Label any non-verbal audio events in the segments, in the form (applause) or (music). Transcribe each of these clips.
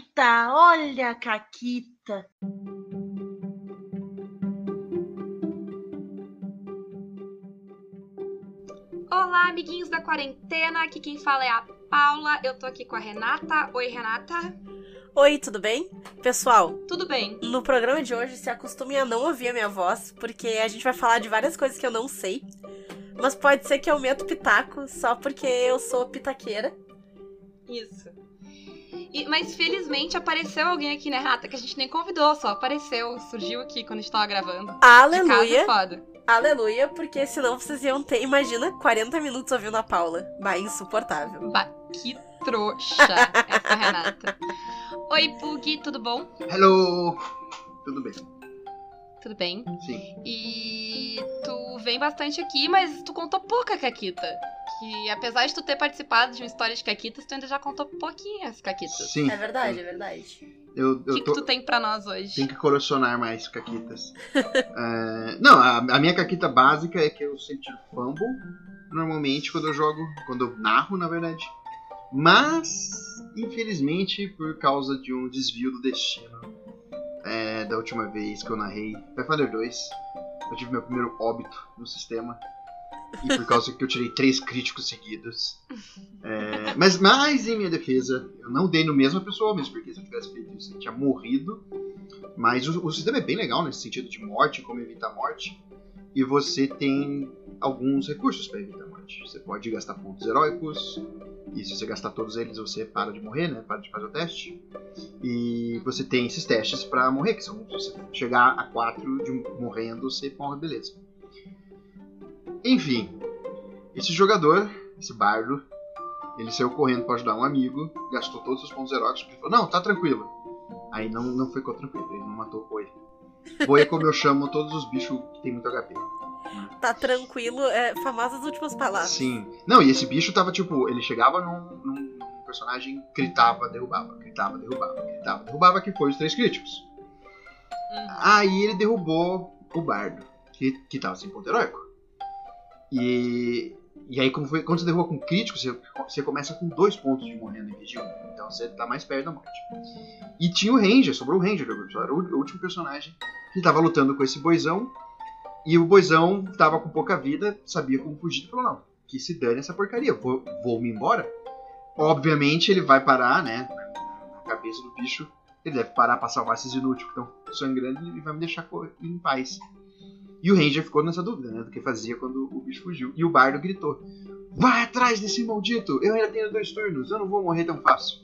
Caquita, olha a Caquita. Olá, amiguinhos da quarentena. Aqui quem fala é a Paula. Eu tô aqui com a Renata. Oi, Renata. Oi, tudo bem? Pessoal, Tudo bem? no programa de hoje se acostumem a não ouvir a minha voz, porque a gente vai falar de várias coisas que eu não sei. Mas pode ser que eu meto pitaco só porque eu sou pitaqueira. Isso. E- mas felizmente apareceu alguém aqui, né, Renata? Que a gente nem convidou, só apareceu, surgiu aqui quando a gente tava gravando. De Aleluia! casa, foda. Aleluia, porque senão vocês iam ter, imagina, 40 minutos ouvindo a Paula. Bah, insuportável. Bah, que trouxa essa Renata. Oi, Pug, tudo bom? Hello! Tudo bem? Tudo bem? Sim. E tu vem bastante aqui, mas tu contou pouca Caquita. Que apesar de tu ter participado de uma história de Caquitas, tu ainda já contou pouquinhas Caquitas. Sim. É verdade, é verdade. Eu, O eu que, tô... que tu tem pra nós hoje? Tenho que colecionar mais caquitas. É, Não, a, a minha caquita básica é que eu sempre tiro fumble. Normalmente quando eu jogo, quando eu narro, na verdade. Mas, infelizmente, por causa de um desvio do destino é, da última vez que eu narrei Pathfinder 2, eu tive meu primeiro óbito no sistema. E por causa que eu tirei três críticos seguidos. É, mas, mas, em minha defesa, eu não dei no mesma pessoa mesmo, porque se eu tivesse feito isso, eu tinha morrido. Mas o, o sistema é bem legal nesse sentido de morte, como evitar morte. E você tem alguns recursos para evitar morte. Você pode gastar pontos heróicos, e se você gastar todos eles, você para de morrer, né? Para de fazer o teste. E você tem esses testes para morrer, que são se você chegar a 4 de morrendo, você morre, beleza. Enfim, esse jogador, esse bardo, ele saiu correndo para ajudar um amigo, gastou todos os pontos heróicos, porque falou: Não, tá tranquilo. Aí não, não ficou tranquilo, ele não matou o boi. Boi é como eu chamo todos os bichos que tem muito HP. Tá tranquilo, é, famosas últimas palavras. Sim. Não, e esse bicho tava tipo, ele chegava num, num- num personagem, gritava, derrubava, gritava, derrubava, gritava, derrubava, que foi os três críticos. Hum. Aí ele derrubou o bardo, que, que tava sem ponto heróico. E, e aí, como foi, quando você derruba com crítico, você, você começa com dois pontos de morrendo em vez de um. Então você tá mais perto da morte. E tinha o Ranger, sobrou o Ranger era o, último personagem que tava lutando com esse boizão. E o boizão tava com pouca vida, sabia como fugir, falou: Não, que se dane essa porcaria, vou, vou me embora. Obviamente ele vai parar, né? Na cabeça do bicho, ele deve parar pra salvar esses inúteis que estão sangrando e vai me deixar em paz. E o Ranger ficou nessa dúvida, né? Do que fazia quando o bicho fugiu. E o Bardo gritou: Vai atrás desse maldito! Eu ainda tenho dois turnos, eu não vou morrer tão fácil.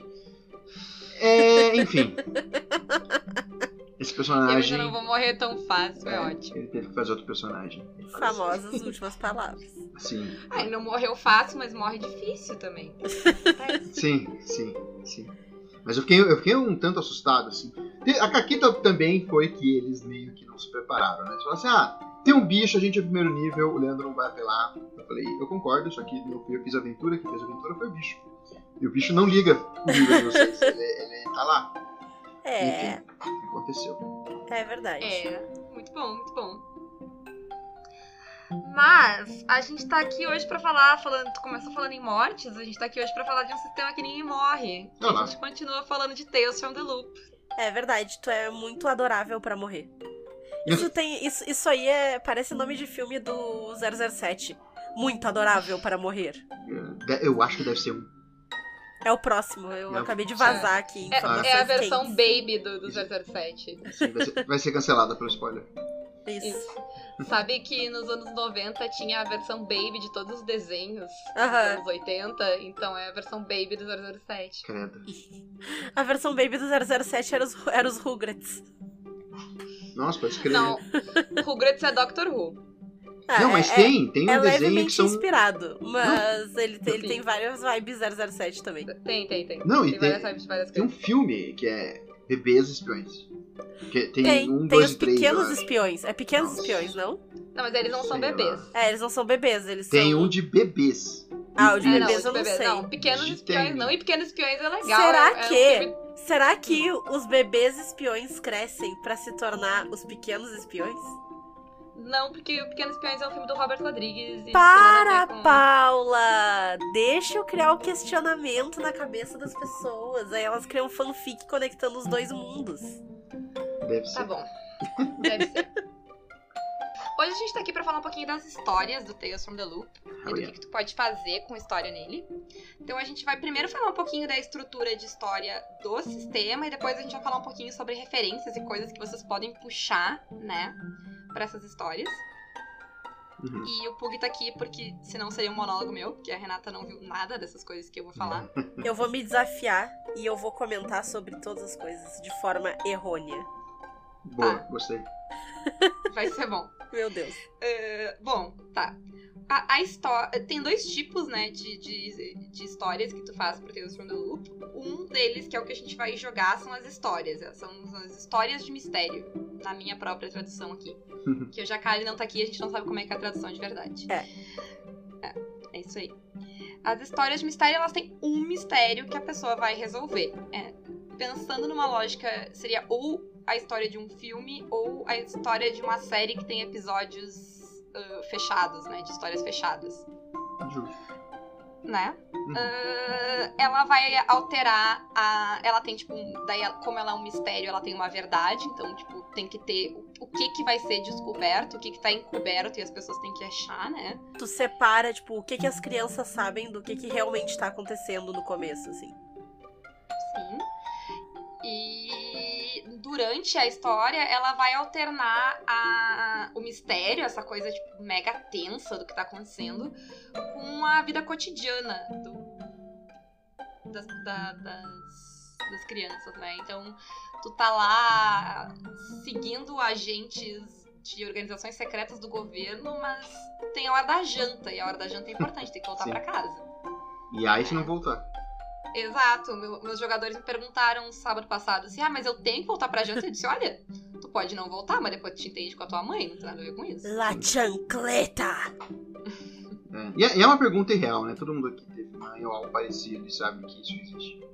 É, enfim. (laughs) Esse Eu personagem. ainda não vou morrer tão fácil, é, é, ótimo. Ele teve que fazer outro personagem. Famosas últimas palavras. Sim, Ah, ele não morreu fácil, mas morre difícil também. (laughs) sim, sim, sim. Mas eu fiquei, eu fiquei um tanto assustado, assim. A Caquita também foi que eles meio que não se prepararam, né? Eles falaram assim, ah, tem um bicho, a gente é primeiro nível, o Leandro não vai apelar. Eu falei, eu concordo, só que eu, eu fiz a aventura, quem fez a aventura foi o bicho. E o bicho não liga o nível de vocês, ele, ele tá lá. É, Enfim, o que aconteceu? é verdade. É, muito bom, muito bom. Mas a gente tá aqui hoje pra falar, falando, tu começou falando em mortes, a gente tá aqui hoje pra falar de um sistema que ninguém morre. Olá. a gente continua falando de Tales from the Loop. É verdade, tu é muito adorável pra morrer. Isso tem. Isso, isso aí é. Parece nome de filme do 007. Muito adorável para morrer. De- Eu acho que deve ser um. É o próximo. Eu Não. acabei de vazar aqui É, é a versão quentes. baby do, do 007. assim, vai, ser, vai ser cancelada pelo spoiler. Isso. Isso. Sabe que nos anos 90 tinha a versão baby de todos os desenhos dos Aham. anos 80, então é a versão baby do 007. Credo. A versão baby do 007 era os, era os Rugrats. Nossa, pode escrever. Não, Rugrats é Doctor Who. Ah, não, mas é, tem, tem É um desenho que levemente são. inspirado, mas ele, tem, ele tem várias vibes 007 também. Tem, tem, tem. Não, e tem tem- várias vibes de várias Tem um filme que é Bebês Espiões. Que tem, Tem, um, tem dois os três. pequenos espiões. É pequenos Nossa. espiões, não? Não, mas eles não são Sei bebês. lá. É, eles não são bebês, eles Tem são. um de bebês. Ah, o de É, bebês não, eu não bebês. sei. Não, pequenos De espiões tem. não. E pequenos espiões é legal. Será é, é um que- filme- Será que os bebês espiões crescem pra se tornar os pequenos espiões? Não, porque o Pequenos Espiões é um filme do Robert Rodrigues. E Para, com- Paula! Deixa eu criar o questionamento na cabeça das pessoas. Aí elas criam fanfic conectando os dois mundos. Deve ser. Tá bom. Deve ser. Hoje a gente tá aqui pra falar um pouquinho das histórias do Tales from the Loop e Oh, do yeah. que, que tu pode fazer com história nele. Então a gente vai primeiro falar um pouquinho da estrutura de história do sistema e depois a gente vai falar um pouquinho sobre referências e coisas que vocês podem puxar, né, pra essas histórias. Uhum. E o Pug tá aqui porque senão seria um monólogo meu, porque a Renata não viu nada dessas coisas que eu vou falar. (laughs) Eu vou me desafiar e eu vou comentar sobre todas as coisas de forma errônea. Boa, Tá. gostei. (laughs) Vai ser bom. Meu Deus. É, bom, tá. A, a história. Tem dois tipos, né, de, de, de histórias que tu faz pro Tales from the Loop. Um deles, que é o que a gente vai jogar, são as histórias. São as histórias de mistério. Na minha própria tradução aqui. que o Jacali não tá aqui, a gente não sabe como é que é a tradução de verdade. É. É, é isso aí. As histórias de mistério, elas têm um mistério que a pessoa vai resolver. É, pensando numa lógica, seria ou a história de um filme ou a história de uma série que tem episódios ah, fechados, né? De histórias fechadas, Justo. Né? Uhum. Ah, ela vai alterar a. Ela tem, tipo, um- daí, ela- como ela é um mistério, ela tem uma verdade, então, tipo, tem que ter o, o que que vai ser descoberto, o que que tá encoberto e as pessoas têm que achar, né? Tu separa, tipo, o que, que as crianças sabem do que, que realmente tá acontecendo no começo, assim. Sim. E durante a história, ela vai alternar a, o mistério, essa coisa tipo, mega tensa do que tá acontecendo, com a vida cotidiana do, das, da- das, das crianças, né? Então, tu tá lá seguindo agentes de organizações secretas do governo, mas tem a hora da janta, e a hora da janta é importante, tem que voltar pra casa. E aí se não voltar. Exato, meu- meus jogadores me perguntaram sábado passado assim: ah, mas eu tenho que voltar pra janta? Eu disse: olha, tu pode não voltar, mas depois tu te entende com a tua mãe, não tem nada a ver com isso. La chancleta! É. E, é, e é uma pergunta irreal, né? Todo mundo aqui teve mãe ou algo parecido e sabe que isso existe.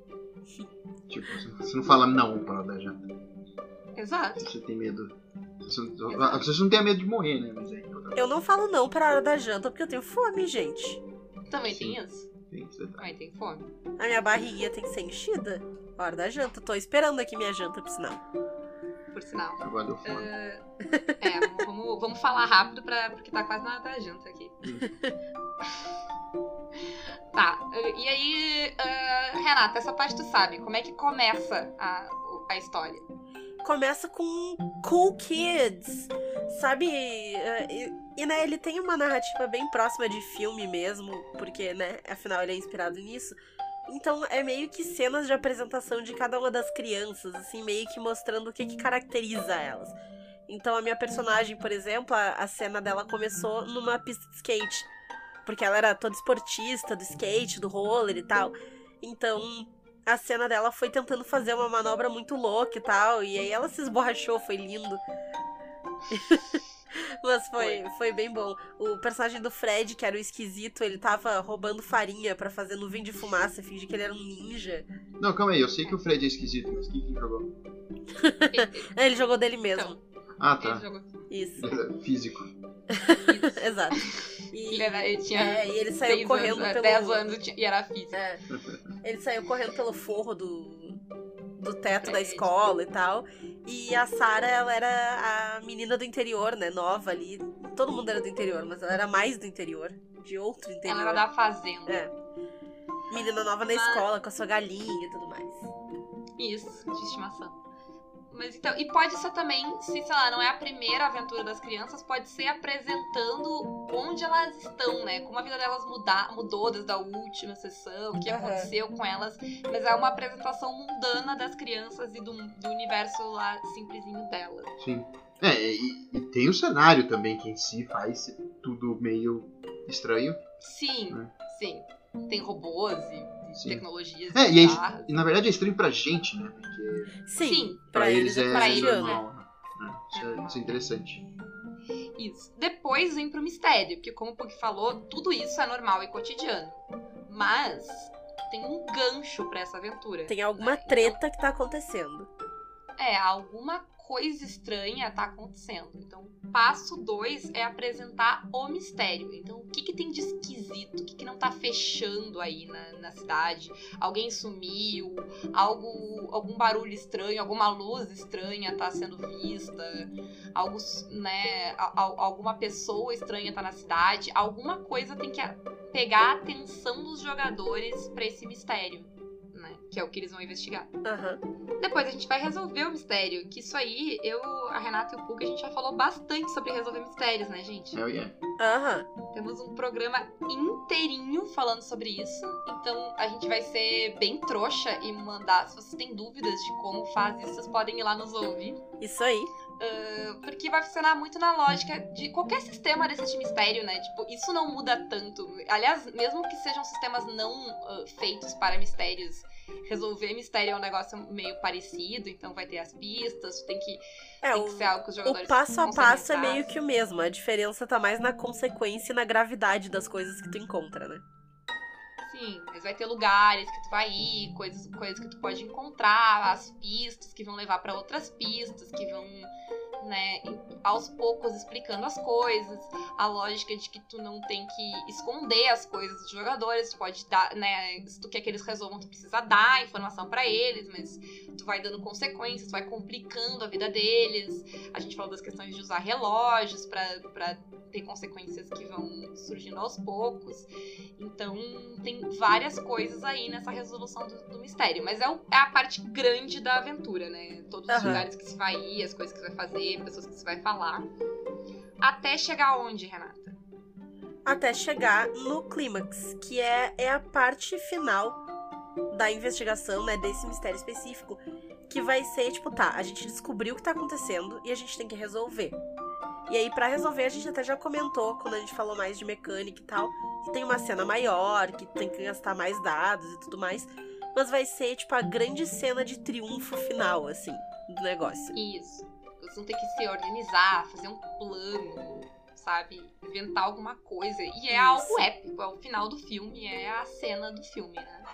(laughs) Tipo, você- não fala não para da janta. Exato. Você tem medo. Você não, você não tem medo de morrer, né? Mas aí outra Eu não falo não pra hora da janta porque eu tenho fome, gente. Também Sim. tem isso. Tem esse detalhe. Também tem fome. A minha barriguinha tem que ser enchida. Hora da janta. Tô esperando aqui minha janta, por sinal. Por sinal. Agora deu fome. É, vamos, vamos falar rápido pra, porque tá quase na hora da janta aqui. tá, e aí, ah, Renata, essa parte tu sabe, como é que começa a, a história? Começa com Cool Kids. Sabe? eh, E, né, ele tem uma narrativa bem próxima de filme mesmo, porque, né, afinal ele é inspirado nisso. Então é meio que cenas de apresentação de cada uma das crianças, assim, meio que mostrando o que, que caracteriza elas. Então a minha personagem, por exemplo, a, a cena dela começou numa pista de skate. Porque ela era toda esportista do skate, do roller e tal. Então a cena dela foi tentando fazer uma manobra muito louca e tal. E aí ela se esborrachou, foi lindo. (laughs) (laughs) Mas foi, foi bem bom. O personagem do Fred, que era o esquisito, ele tava roubando farinha pra fazer nuvem de fumaça, fingir que ele era um ninja. Não, calma aí, eu sei que o Fred é esquisito, mas quem que jogou? Ele, (laughs) Ele jogou dele mesmo. Então, Ah, ele tá. jogou Isso, Físico. (laughs) exato. E, Ele, era, ele tinha é, e ele saiu correndo anos, pelo. 10 anos e era físico. É. Ele saiu correndo pelo forro do, do teto da Fred. escola e tal. E a Sarah, ela era a menina do interior, né? Nova ali. Todo mundo era do interior, mas ela era mais do interior. De outro interior. Ela era da fazenda. É. Menina nova na Mas- escola, com a sua galinha e tudo mais. Isso, de estimação. Mas então, e pode ser também, se sei lá, não é a primeira aventura das crianças, pode ser apresentando onde elas estão, né? Como a vida delas mudar, mudou desde a última sessão, o que Aham. aconteceu com elas. Mas é uma apresentação mundana das crianças e do, do universo lá simplesinho delas. Sim. É, e, e tem o cenário também, que em si faz tudo meio estranho. Sim, É. sim. Tem robôs e Sim. tecnologias É, e é, e na verdade é estranho pra gente, né? Porque Sim, Sim. pra, eles é pra eles, cotidiano. normal, né? É, Isso, é, isso é interessante. Isso. Depois vem pro mistério, porque como o Pug falou, tudo isso é normal e cotidiano. Mas tem um gancho pra essa aventura. Tem alguma né? Então, treta que tá acontecendo. É, alguma coisa estranha tá acontecendo. Então, passo dois é apresentar o mistério. Então, o que, que tem de esquisito? O que, que não tá fechando aí na, na cidade? Alguém sumiu? Algo, algum barulho estranho? Alguma luz estranha tá sendo vista? Algo, né? a- a- alguma pessoa estranha tá na cidade? Alguma coisa tem que pegar a atenção dos jogadores pra esse mistério. Né? Que é o que eles vão investigar. Aham. Depois a gente vai resolver o mistério. Que isso aí, eu, a Renata e o Puga, a gente já falou bastante sobre resolver mistérios, né, gente? É, é. Aham. Temos um programa inteirinho falando sobre isso. Então a gente vai ser bem trouxa e mandar. Se vocês têm dúvidas de como faz isso, vocês podem ir lá nos ouvir. Isso aí. Uh, porque vai funcionar muito na lógica de qualquer sistema desse de mistério, né? Tipo, isso não muda tanto. Aliás, mesmo que sejam sistemas não uh, feitos para mistérios, resolver mistério é um negócio meio parecido, então vai ter as pistas, tem que, É, tem o, que ser algo que os jogadores o passo a passo é meio que o mesmo. A diferença tá mais na consequência e na gravidade das coisas que tu encontra, né? Mas vai ter lugares que tu vai ir, coisas, coisas que tu pode encontrar, as pistas que vão levar pra outras pistas, que vão, né, aos poucos explicando as coisas, a lógica de que tu não tem que esconder as coisas dos jogadores, tu pode dar, né, se tu quer que eles resolvam, tu precisa dar informação pra eles, mas tu vai dando consequências, tu vai complicando a vida deles. A gente falou das questões de usar relógios pra, pra ter consequências que vão surgindo aos poucos. Então, tem várias coisas aí nessa resolução do, do mistério. Mas é, o- é a parte grande da aventura, né? Todos os lugares que se vai ir, as coisas que se vai fazer, pessoas que se vai falar. Até chegar onde, Renata? Até chegar no clímax, que é, é a parte final da investigação, né? Desse mistério específico. Que vai ser, tipo, tá, a gente descobriu o que tá acontecendo e a gente tem que resolver. E aí, pra resolver, a gente até já comentou, quando a gente falou mais de mecânica e tal, que tem uma cena maior, que tem que gastar mais dados e tudo mais. Mas vai ser, tipo, a grande cena de triunfo final, assim, do negócio. Isso. Vocês vão ter que se organizar, fazer um plano, sabe? Inventar alguma coisa. E é Isso. algo épico. É o final do filme, é a cena do filme, né?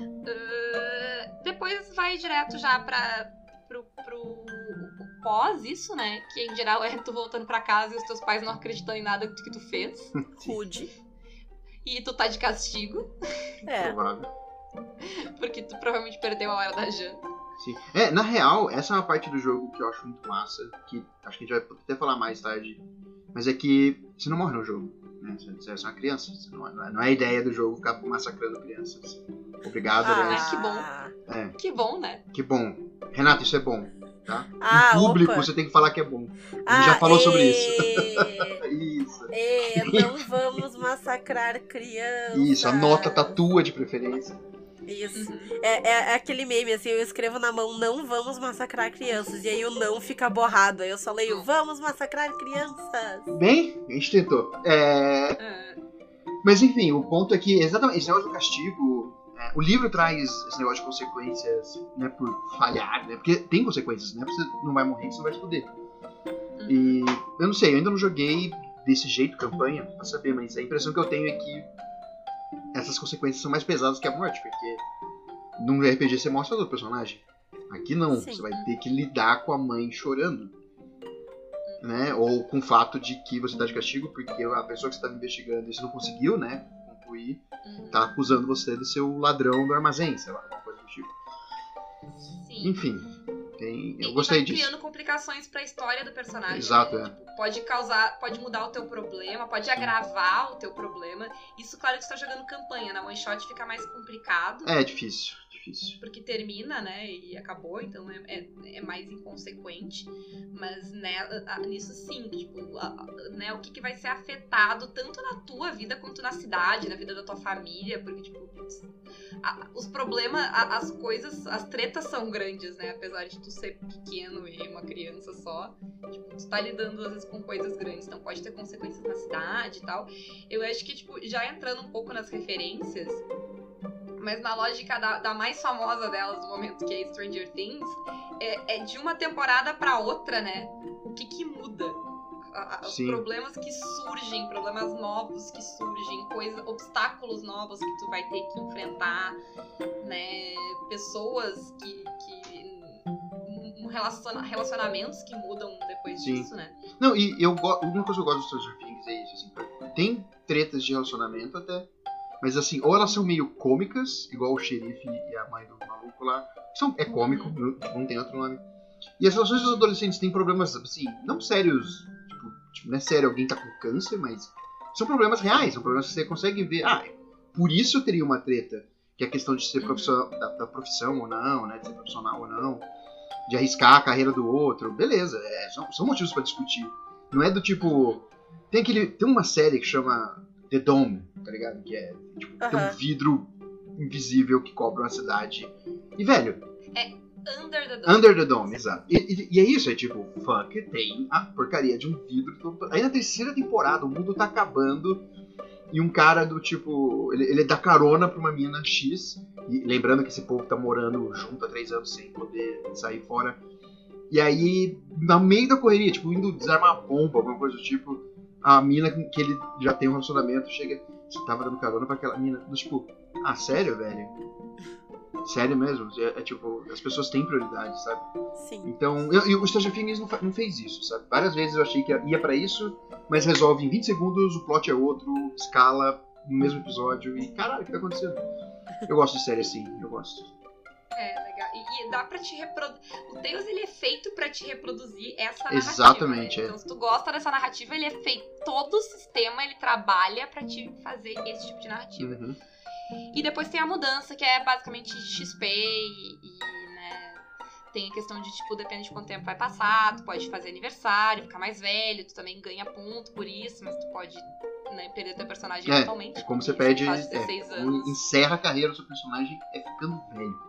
Ah, depois vai direto já pra, pro, pro o pós isso, né? Que em geral é tu voltando pra casa e os teus pais não acreditando em nada que tu- que tu fez. (laughs) Rude. E tu tá de castigo, É. Provável. porque tu provavelmente perdeu a hora da janta. Sim. É, na real, essa é uma parte do jogo que eu acho muito massa, que acho que a gente vai até falar mais tarde, mas é que você não morre no jogo, né? Você você é uma criança, não, não é, não é a ideia do jogo ficar massacrando crianças. Obrigado, Ah, aliás. que bom. É, Que bom, né? que bom. Renato, isso é bom, tá? Ah, em público opa. você tem que falar que é bom. Ah, já falou sobre ê, (laughs) Isso. ê, não vamos massacrar crianças. Isso, anota, tatua de preferência. Isso. Uhum. É, é- é aquele meme, assim, eu escrevo na mão, não vamos massacrar crianças. E aí o não fica borrado. Aí eu só leio, vamos massacrar crianças. Bem, a gente tentou. É, Ah, Mas enfim, o ponto é que exatamente esse negócio do castigo. é, o livro traz esse negócio de consequências né, por falhar, né? Porque tem consequências, né? Você não vai morrer, você não vai se fuder. uhum. E eu não sei, eu ainda não joguei desse jeito campanha pra saber, mas a impressão que eu tenho é que essas consequências são mais pesadas que a morte, porque num RPG você mostra do personagem. Aqui não, Sim. você vai ter que lidar com a mãe chorando. Né? Ou com o fato de que você tá de castigo porque a pessoa que você estava investigando você não conseguiu, né? Concluir, Uhum. tá acusando você de ser o ladrão do armazém, sei lá, alguma coisa do tipo. Sim. Enfim, tem, eu gostei vai disso. Criando complicações pra história do personagem. Exato, né? é. Tipo, pode causar, pode mudar o teu problema, pode agravar o teu problema. Isso, claro, que você tá jogando campanha, na one shot fica mais complicado. É difícil, difícil. Porque termina, né? E acabou, então é, é, é mais inconsequente. Mas né, nisso sim, tipo, né, o que, que vai ser afetado tanto na tua vida quanto na cidade, na vida da tua família, porque, tipo, a- os problemas, a- as coisas, as tretas são grandes, né? Apesar de tu ser pequeno e uma criança só, tipo, tu tá lidando às vezes com coisas grandes, então pode ter consequências na cidade e tal. Eu acho que, tipo, já entrando um pouco nas referências, mas na lógica da, da mais famosa delas do momento, que é Stranger Things, é, é de uma temporada pra outra, né? O que que muda? A- a- Os problemas que surgem, problemas novos que surgem, coisas, obstáculos novos que tu vai ter que enfrentar, né? Pessoas que, que relaciona- relacionamentos que mudam depois Sim. disso, né? Não, e eu uma coisa que eu gosto do Stranger Things é isso, assim, tem tretas de relacionamento até, mas assim, ou elas são meio cômicas, igual o xerife e a mãe do maluco lá, são, é cômico, não, tipo, não tem outro nome. E as relações dos adolescentes têm problemas, assim, não sérios, tipo, tipo, não é sério alguém tá com câncer, mas são problemas reais, são problemas que você consegue ver. Ah, por isso teria uma treta, que é a questão de ser Uhum. profissão, da, da profissão ou não, né, de ser profissional ou não, de arriscar a carreira do outro, beleza, é, são, são motivos pra discutir. Não é do tipo. Tem aquele. Tem uma série que chama The Dome, tá ligado? Que é. Tipo, tem um vidro invisível que cobre uma cidade. E, velho, Under the Dome. Under the Dome, exato. E, e- e é isso, é tipo, fuck, tem a porcaria de um vidro. todo- Aí na terceira temporada o mundo tá acabando. E um cara do tipo. Ele, ele dá carona pra uma mina X. E lembrando que esse povo tá morando junto há três anos sem poder sair fora. E aí, no meio da correria, tipo, indo desarmar a bomba, alguma coisa do tipo, a mina com que ele já tem um relacionamento chega. Você tava dando carona pra aquela mina. Do tipo, ah, sério, velho? Sério mesmo? É, é tipo, as pessoas têm prioridade, sabe? Sim. Então, eu, e o Stranger Things não, não fez isso, sabe? Várias vezes eu achei que ia pra isso, mas resolve em 20 segundos, o plot é outro, escala no mesmo episódio e caralho, o que tá acontecendo? Eu gosto de série assim, eu gosto. É, legal. E, dá pra te reproduzir. O Deus, ele é feito pra te reproduzir essa narrativa. Exatamente, né? é. Então, se tu gosta dessa narrativa, ele é feito. Todo o sistema ele trabalha pra te fazer esse tipo de narrativa. Uhum. E depois tem a mudança, que é basicamente XP e, e, né, tem a questão de, tipo, depende de quanto tempo vai passar, tu pode fazer aniversário, ficar mais velho, tu também ganha ponto por isso, mas tu pode né, perder teu personagem É, totalmente. É como você faz é, 16 como anos. encerra a carreira do seu personagem é ficando velho.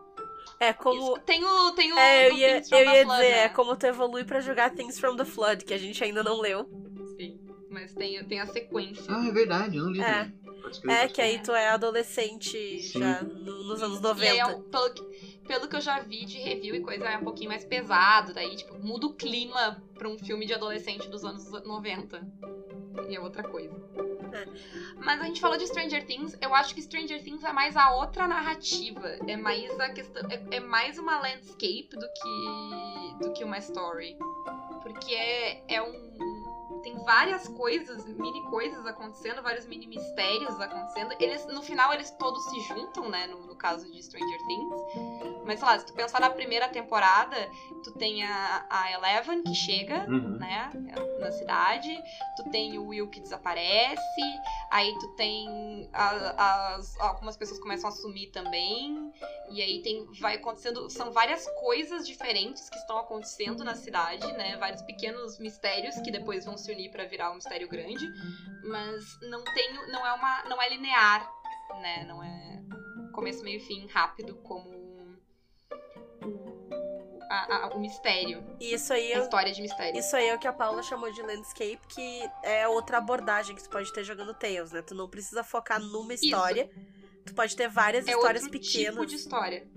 É como. Isso. Tem o, tem o É, eu ia, Things from eu the ia Flood, dizer, né? é como tu evolui pra jogar Things from the Flood, que a gente ainda não leu. Sim, mas tem, tem a sequência. Ah, é verdade, eu não li. É. também. É, que aí tu é adolescente Sim. já no- nos anos E aí, é 90. um- pelo, que, pelo que eu já vi de review e coisa, é um pouquinho mais pesado. Daí, tipo, muda o clima pra um filme de adolescente dos anos 90. E é outra coisa. Mas a gente falou de Stranger Things, eu acho que Stranger Things é mais a outra narrativa. É mais a questão. É, é mais uma landscape do que. do que uma story. Porque é, é um. Tem várias coisas, mini coisas acontecendo, vários mini mistérios acontecendo. Eles, no final, eles todos se juntam, né? No, no caso de Stranger Things. Mas, sei lá, se tu pensar na primeira temporada, tu tem a, a Eleven que chega, Uhum. né, na cidade. Tu tem o Will que desaparece. Aí tu tem a- as, algumas pessoas começam a sumir também. E aí tem vai acontecendo, são várias coisas diferentes que estão acontecendo na cidade, né? Vários pequenos mistérios que depois vão se unir pra virar um mistério grande, mas não tem não é uma não é linear, né? Não é começo, meio e fim rápido como o, a- a- o mistério, isso aí, a história de mistério. isso aí é o que a Paula chamou de landscape, que é outra abordagem que tu pode ter jogando Tales, né? Tu não precisa focar numa história. Tu pode ter várias é histórias outro pequenas. tipo de história.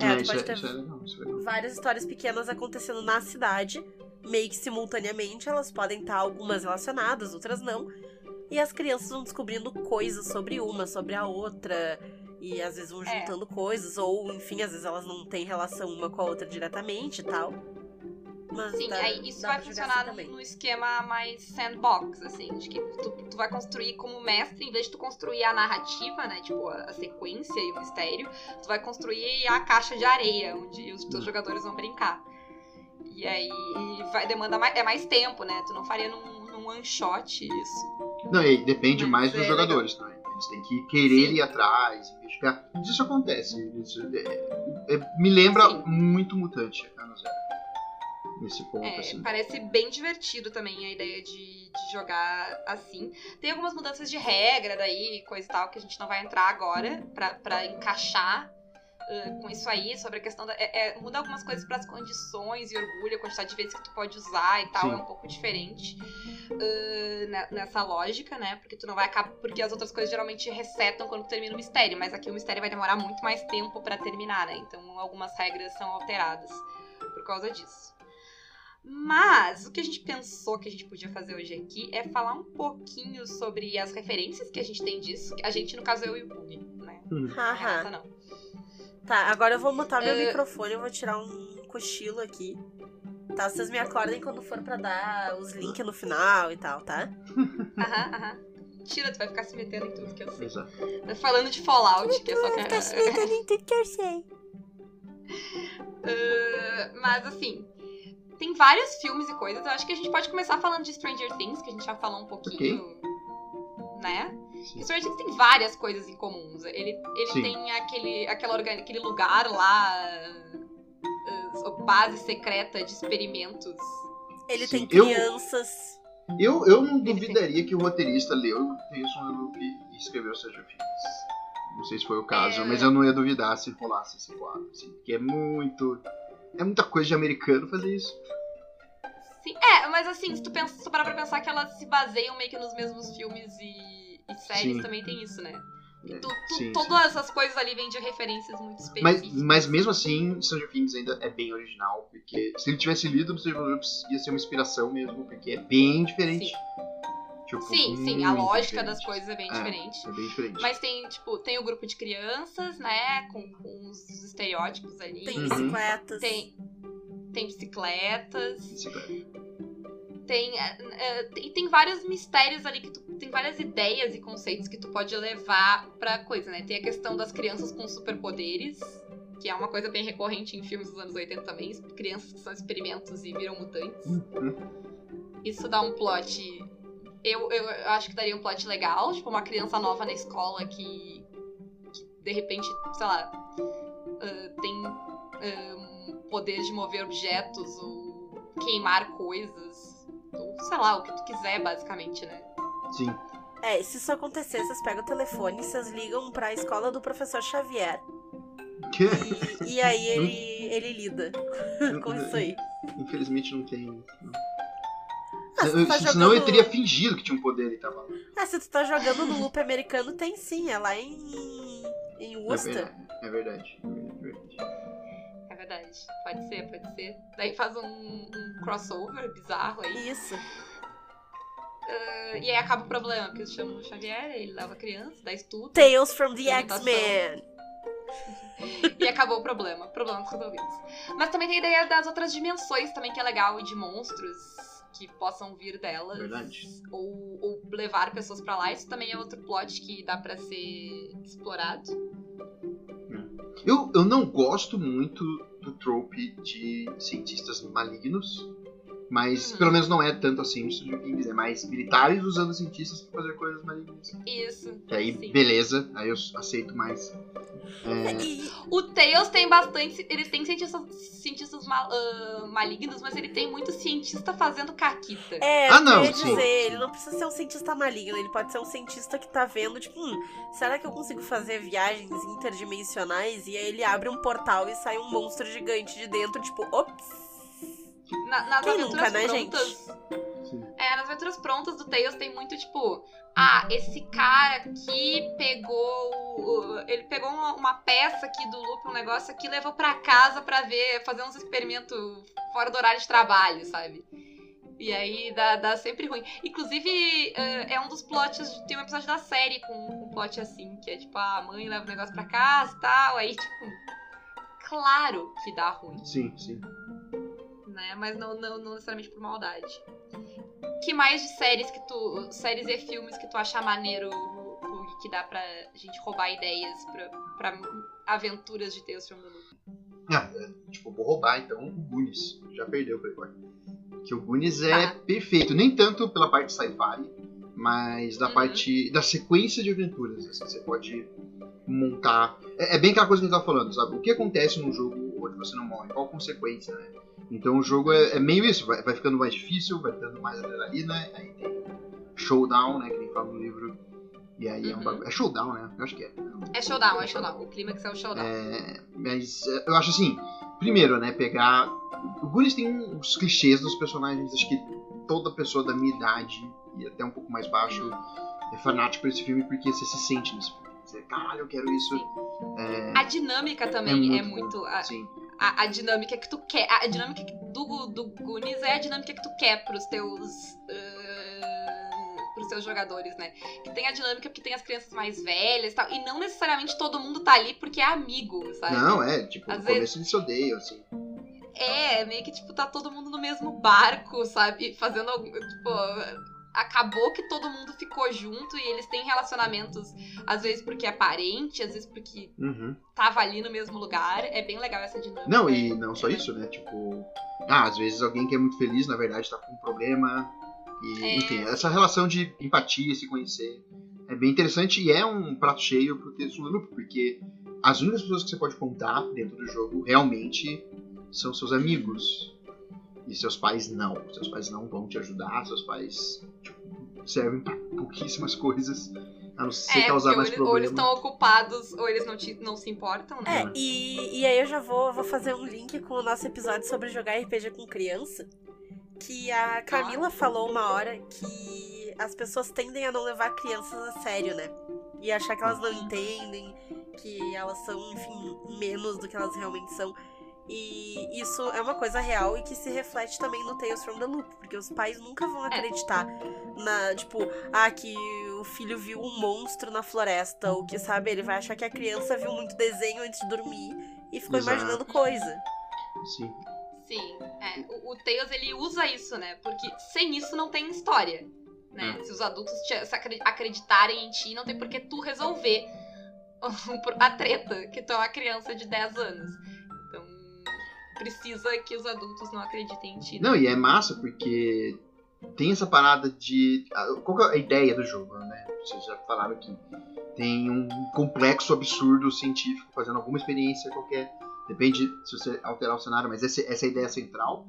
É, É, tu isso, pode é, ter isso é isso é várias histórias pequenas acontecendo na cidade, meio que simultaneamente. Elas podem estar algumas relacionadas, outras não. E as crianças vão descobrindo coisas sobre uma, sobre a outra. E às vezes vão É. juntando coisas, ou enfim, às vezes elas não têm relação uma com a outra diretamente e tal. Mas Sim, dá- aí isso vai jogar funcionar assim no esquema mais sandbox, assim, de que tu, tu vai construir como mestre, em vez de tu construir a narrativa, né, tipo, a, a sequência e o mistério, tu vai construir a caixa de areia, onde os teus Hum. jogadores vão brincar. E aí vai demandar mais, é mais tempo, né, tu não faria num, num one shot isso. Não, e depende Mas mais dos é jogadores também. Eles têm que querer Sim. ir atrás, investigar. Mas Isso acontece. Isso é- é- me lembra Sim. muito mutante, ano zero. Nesse ponto, É, assim. parece bem divertido também a ideia de, de jogar assim. Tem algumas mudanças de regra daí, coisa e tal, que a gente não vai entrar agora pra, pra encaixar uh, com isso aí, sobre a questão da. é- é, muda algumas coisas pras condições e orgulho, a quantidade de vezes que tu pode usar e tal, Sim. é um pouco diferente uh, ne- nessa lógica, né? Porque tu não vai acabar. Porque as outras coisas geralmente resetam quando tu termina o mistério, mas aqui o mistério vai demorar muito mais tempo pra terminar, né? Então algumas regras são alteradas por causa disso. Mas o que a gente pensou que a gente podia fazer hoje aqui é falar um pouquinho sobre as referências que a gente tem disso. A gente, no caso, eu e o Bug, né? Hum. Renata Haha. não. Tá, agora eu vou mutar meu É. microfone, eu vou tirar um cochilo aqui. Tá, vocês me acordem quando for pra dar os links no final e tal, tá? Aham, aham. Tira, tu vai ficar se metendo em tudo que eu sei. Exato. Tá Falando de Fallout, que é só que. Tá se metendo em tudo que eu sei. (laughs) Ah, mas assim, tem vários filmes e coisas. Eu acho que a gente pode começar falando de Stranger Things, que a gente já falou um pouquinho. Né? Sim. Stranger Things tem várias coisas em comuns. Ele, ele Sim. tem aquele, aquela organ... aquele lugar lá. ah, base secreta de experimentos. Ele Sim, tem eu- crianças. Eu, eu não duvidaria que o roteirista leu Tales Loop e escreveu Stranger Things. Não sei se foi o caso, É. mas eu não ia duvidar se rolasse esse quadro, assim, porque é muito. É muita coisa de americano fazer isso. Sim, é, mas assim, se tu, pensa, se tu parar pra pensar que elas se baseiam meio que nos mesmos filmes e, e séries, Sim. também tem isso, né? É, Tu- tu- sim, todas essas coisas ali vêm de referências muito Mas, específicas. mas mesmo assim, Stranger Things ainda é bem original, porque se ele tivesse lido Stranger Things, ia ser uma inspiração mesmo, porque é bem diferente. Tipo, Sim, sim, a lógica diferente. das coisas é bem É. diferente. É bem diferente. Mas tem, tipo, tem o grupo de crianças, né? Com, com os estereótipos ali. Tem Uhum. bicicletas. Tem, tem bicicletas. Bicicleta. Tem, é, é, tem, tem vários mistérios ali que tu. Tem várias ideias e conceitos que tu pode levar pra coisa, né? Tem a questão das crianças com superpoderes, que é uma coisa bem recorrente em filmes dos anos 80 também. Crianças que são experimentos e viram mutantes. Uhum. Isso dá um plot. Eu, eu acho que daria um plot legal, tipo, uma criança nova na escola que, que de repente, sei lá, ah, tem ah, um poder de mover objetos ou queimar coisas. Ou sei lá, o que tu quiser, basicamente, né? Sim. É, se isso acontecer, vocês pegam o telefone, vocês ligam pra escola do professor Xavier. E, e aí ele, ele lida com isso aí. Infelizmente não tem. não. Ah, se Eu- tá Senão ele jogando- teria fingido que tinha um poder e tava lá. Ah, se tu tá jogando no loop americano, tem sim, é lá em. em É Worcester. verdade. É verdade. É verdade. É verdade. Pode ser, pode ser. Daí faz um, um crossover bizarro aí. Isso. Ah, e aí acaba o problema, porque eles chamam o Xavier, ele leva a criança, dá estudo. Tales from the. X-Men. (laughs) E acabou o problema. Problemas resolvidos. Mas também tem a ideia das outras dimensões também, que é legal, e de monstros que possam vir delas. Verdade. Ou, ou levar pessoas pra lá. Isso também é outro plot que dá pra ser explorado. Eu, eu não gosto muito do trope de cientistas malignos. Mas Uhum. pelo menos não é tanto assim no Stranger Things. É mais militares usando cientistas pra fazer coisas malignas. Isso. Que aí, Sim. beleza. Aí eu aceito mais. É, E, O Tails tem bastante. Ele tem cientistas, cientistas mal- ah, malignos, mas ele tem muito cientista fazendo caquita. é, Ah, eu não, sim. dizer, ele não precisa ser um cientista maligno, ele pode ser um cientista que tá vendo, tipo, hum, será que eu consigo fazer viagens interdimensionais? E aí ele abre um portal e sai um monstro gigante de dentro, tipo, ops. Na- nas Quem aventuras nunca, né, prontas. sim. É, nas aventuras prontas do Tails tem muito tipo. Ah, esse cara aqui pegou. Ele pegou uma, uma peça aqui do loop, um negócio aqui, levou pra casa pra ver, fazer uns experimentos fora do horário de trabalho, sabe? E aí dá, dá sempre ruim. Inclusive, é, é um dos plots. Tem um episódio da série com com um plot assim, que é tipo, a mãe leva o negócio pra casa e tal. Aí, tipo. Claro que dá ruim Sim, sim. Né? Mas não, não, não necessariamente por maldade. Que mais de séries que tu. séries e filmes que tu acha maneiro, Pug, que dá pra gente roubar ideias pra, pra aventuras de the Loop? Ah, é, tipo, vou roubar então o Goonies. Já perdeu o Playboy. Que o Goonies é Tá. perfeito. Nem tanto pela parte sci-fi, mas da Uhum. parte. da sequência de aventuras. Assim, você pode montar. É, é bem aquela coisa que a gente tava falando, sabe? O que acontece num jogo onde você não morre? Qual a consequência, né? Então o jogo é, é meio isso, vai, vai ficando mais difícil, vai dando mais adrenalina, aí tem showdown, né? Que nem fala no livro. E aí é um Uhum. bagulho. É showdown, né? Eu acho que é. É showdown, é showdown. O clímax é o showdown. É, mas é, eu acho assim, primeiro, né, pegar. O Goonies tem uns clichês dos personagens, acho que toda pessoa da minha idade e até um pouco mais baixo é fanático por esse filme porque você se sente nesse filme. Você, caralho, eu quero isso. É, A dinâmica também é muito. bom, a, Sim, a, a dinâmica que tu quer. A dinâmica do, do Goonies é a dinâmica que tu quer pros teus. pros pros seus jogadores, né? Que tem a dinâmica porque tem as crianças mais velhas e tal. E não necessariamente todo mundo tá ali porque é amigo, sabe? Não, é, tipo, Às no vezes- começo eles se odeiam, assim. É, meio que, tipo, tá todo mundo no mesmo barco, sabe? Fazendo algum. Tipo. Acabou que todo mundo ficou junto e eles têm relacionamentos, às vezes porque é parente, às vezes porque Uhum. tava ali no mesmo lugar. É bem legal essa dinâmica. Não, e não só isso, né? Tipo, ah, às vezes alguém que é muito feliz, na verdade, tá com um problema. E, É. enfim, essa relação de empatia, se conhecer, é bem interessante e é um prato cheio pro no loop, porque as únicas pessoas que você pode contar dentro do jogo realmente são seus amigos. E seus pais não. Seus pais não vão te ajudar, seus pais tipo, servem pra pouquíssimas coisas, a não ser É, causar mais eles, ou eles estão ocupados, ou eles não, te- não se importam, né? É, e, e aí eu já vou, vou fazer um link com o nosso episódio sobre jogar RPG com criança. Que a Camila falou uma hora que as pessoas tendem a não levar crianças a sério, né? E achar que elas não entendem, que elas são, enfim, menos do que elas realmente são. E isso é uma coisa real e que se reflete também no Tales from the Loop, porque os pais nunca vão acreditar na, tipo, ah, que o filho viu um monstro na floresta, ou que, sabe, ele vai achar que a criança viu muito desenho antes de dormir e ficou Exato. imaginando coisa. Sim. Sim, é. O, o Tails, ele usa isso, né? Porque sem isso não tem história, né? Se os adultos te- se acre- acreditarem em ti, não tem por que tu resolver (laughs) a treta que tu é uma criança de 10 anos. Precisa que os adultos não acreditem em ti. né? Não, e é massa porque tem essa parada de. Qual que é a ideia do jogo, né? Vocês já falaram aqui. Tem um complexo absurdo científico fazendo alguma experiência qualquer. Depende se você alterar o cenário, mas essa, essa é a ideia central.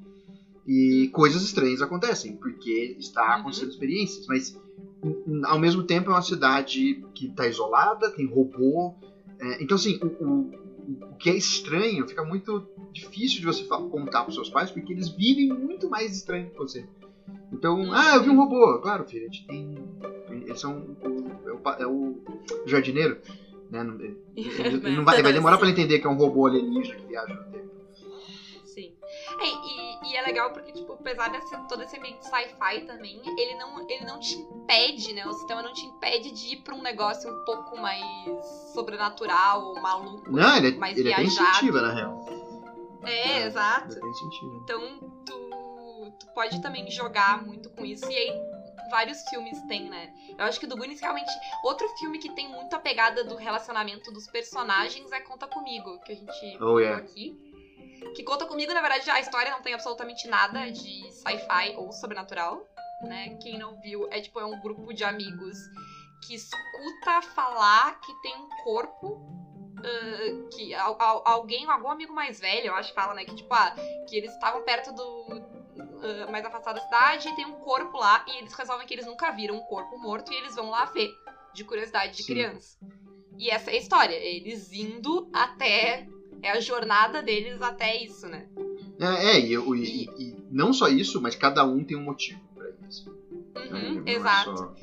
E coisas estranhas acontecem, porque está Uhum. acontecendo experiências. Mas n- ao mesmo tempo é uma cidade que está isolada, tem robô. é, então, assim, o, o- o que é estranho fica muito difícil de você contar para seus pais, porque eles vivem muito mais estranho que você. Então, ah, eu vi um robô. Claro, filho, a gente tem. Eles são. É, o, é o jardineiro. Né? Ele- ele (laughs) vai, vai demorar para ele entender que é um robô alienígena que viaja no tempo. É, e, e é legal porque, tipo, apesar desse todo esse ambiente sci-fi também, ele não, ele não te impede, né? O sistema não te impede de ir pra um negócio um pouco mais sobrenatural ou maluco. Não, ele, é- mais ele viajado. incentiva, na real. É, exato. Ele até incentiva. Então, tu, tu pode também jogar muito com isso. E aí, vários filmes tem, né? Eu acho que do Goonies, realmente... Outro filme que tem muito a pegada do relacionamento dos personagens é Conta Comigo, que a gente Oh, yeah. aqui. Que Conta Comigo, na verdade, a história não tem absolutamente nada de sci-fi ou sobrenatural, né? Quem não viu, é tipo, é um grupo de amigos que escuta falar que tem um corpo... ah, que al- al- alguém, algum amigo mais velho, eu acho que fala, né? Que tipo, ah, que eles estavam perto do. ah, mais afastado da cidade e tem um corpo lá e eles resolvem que eles nunca viram um corpo morto e eles vão lá ver, de curiosidade de Sim. criança. E essa é a história, eles indo até. É a jornada deles até isso, né? É, é, e, o- e- e não só isso, mas cada um tem um motivo pra isso. Então, Uhum, é exato. só-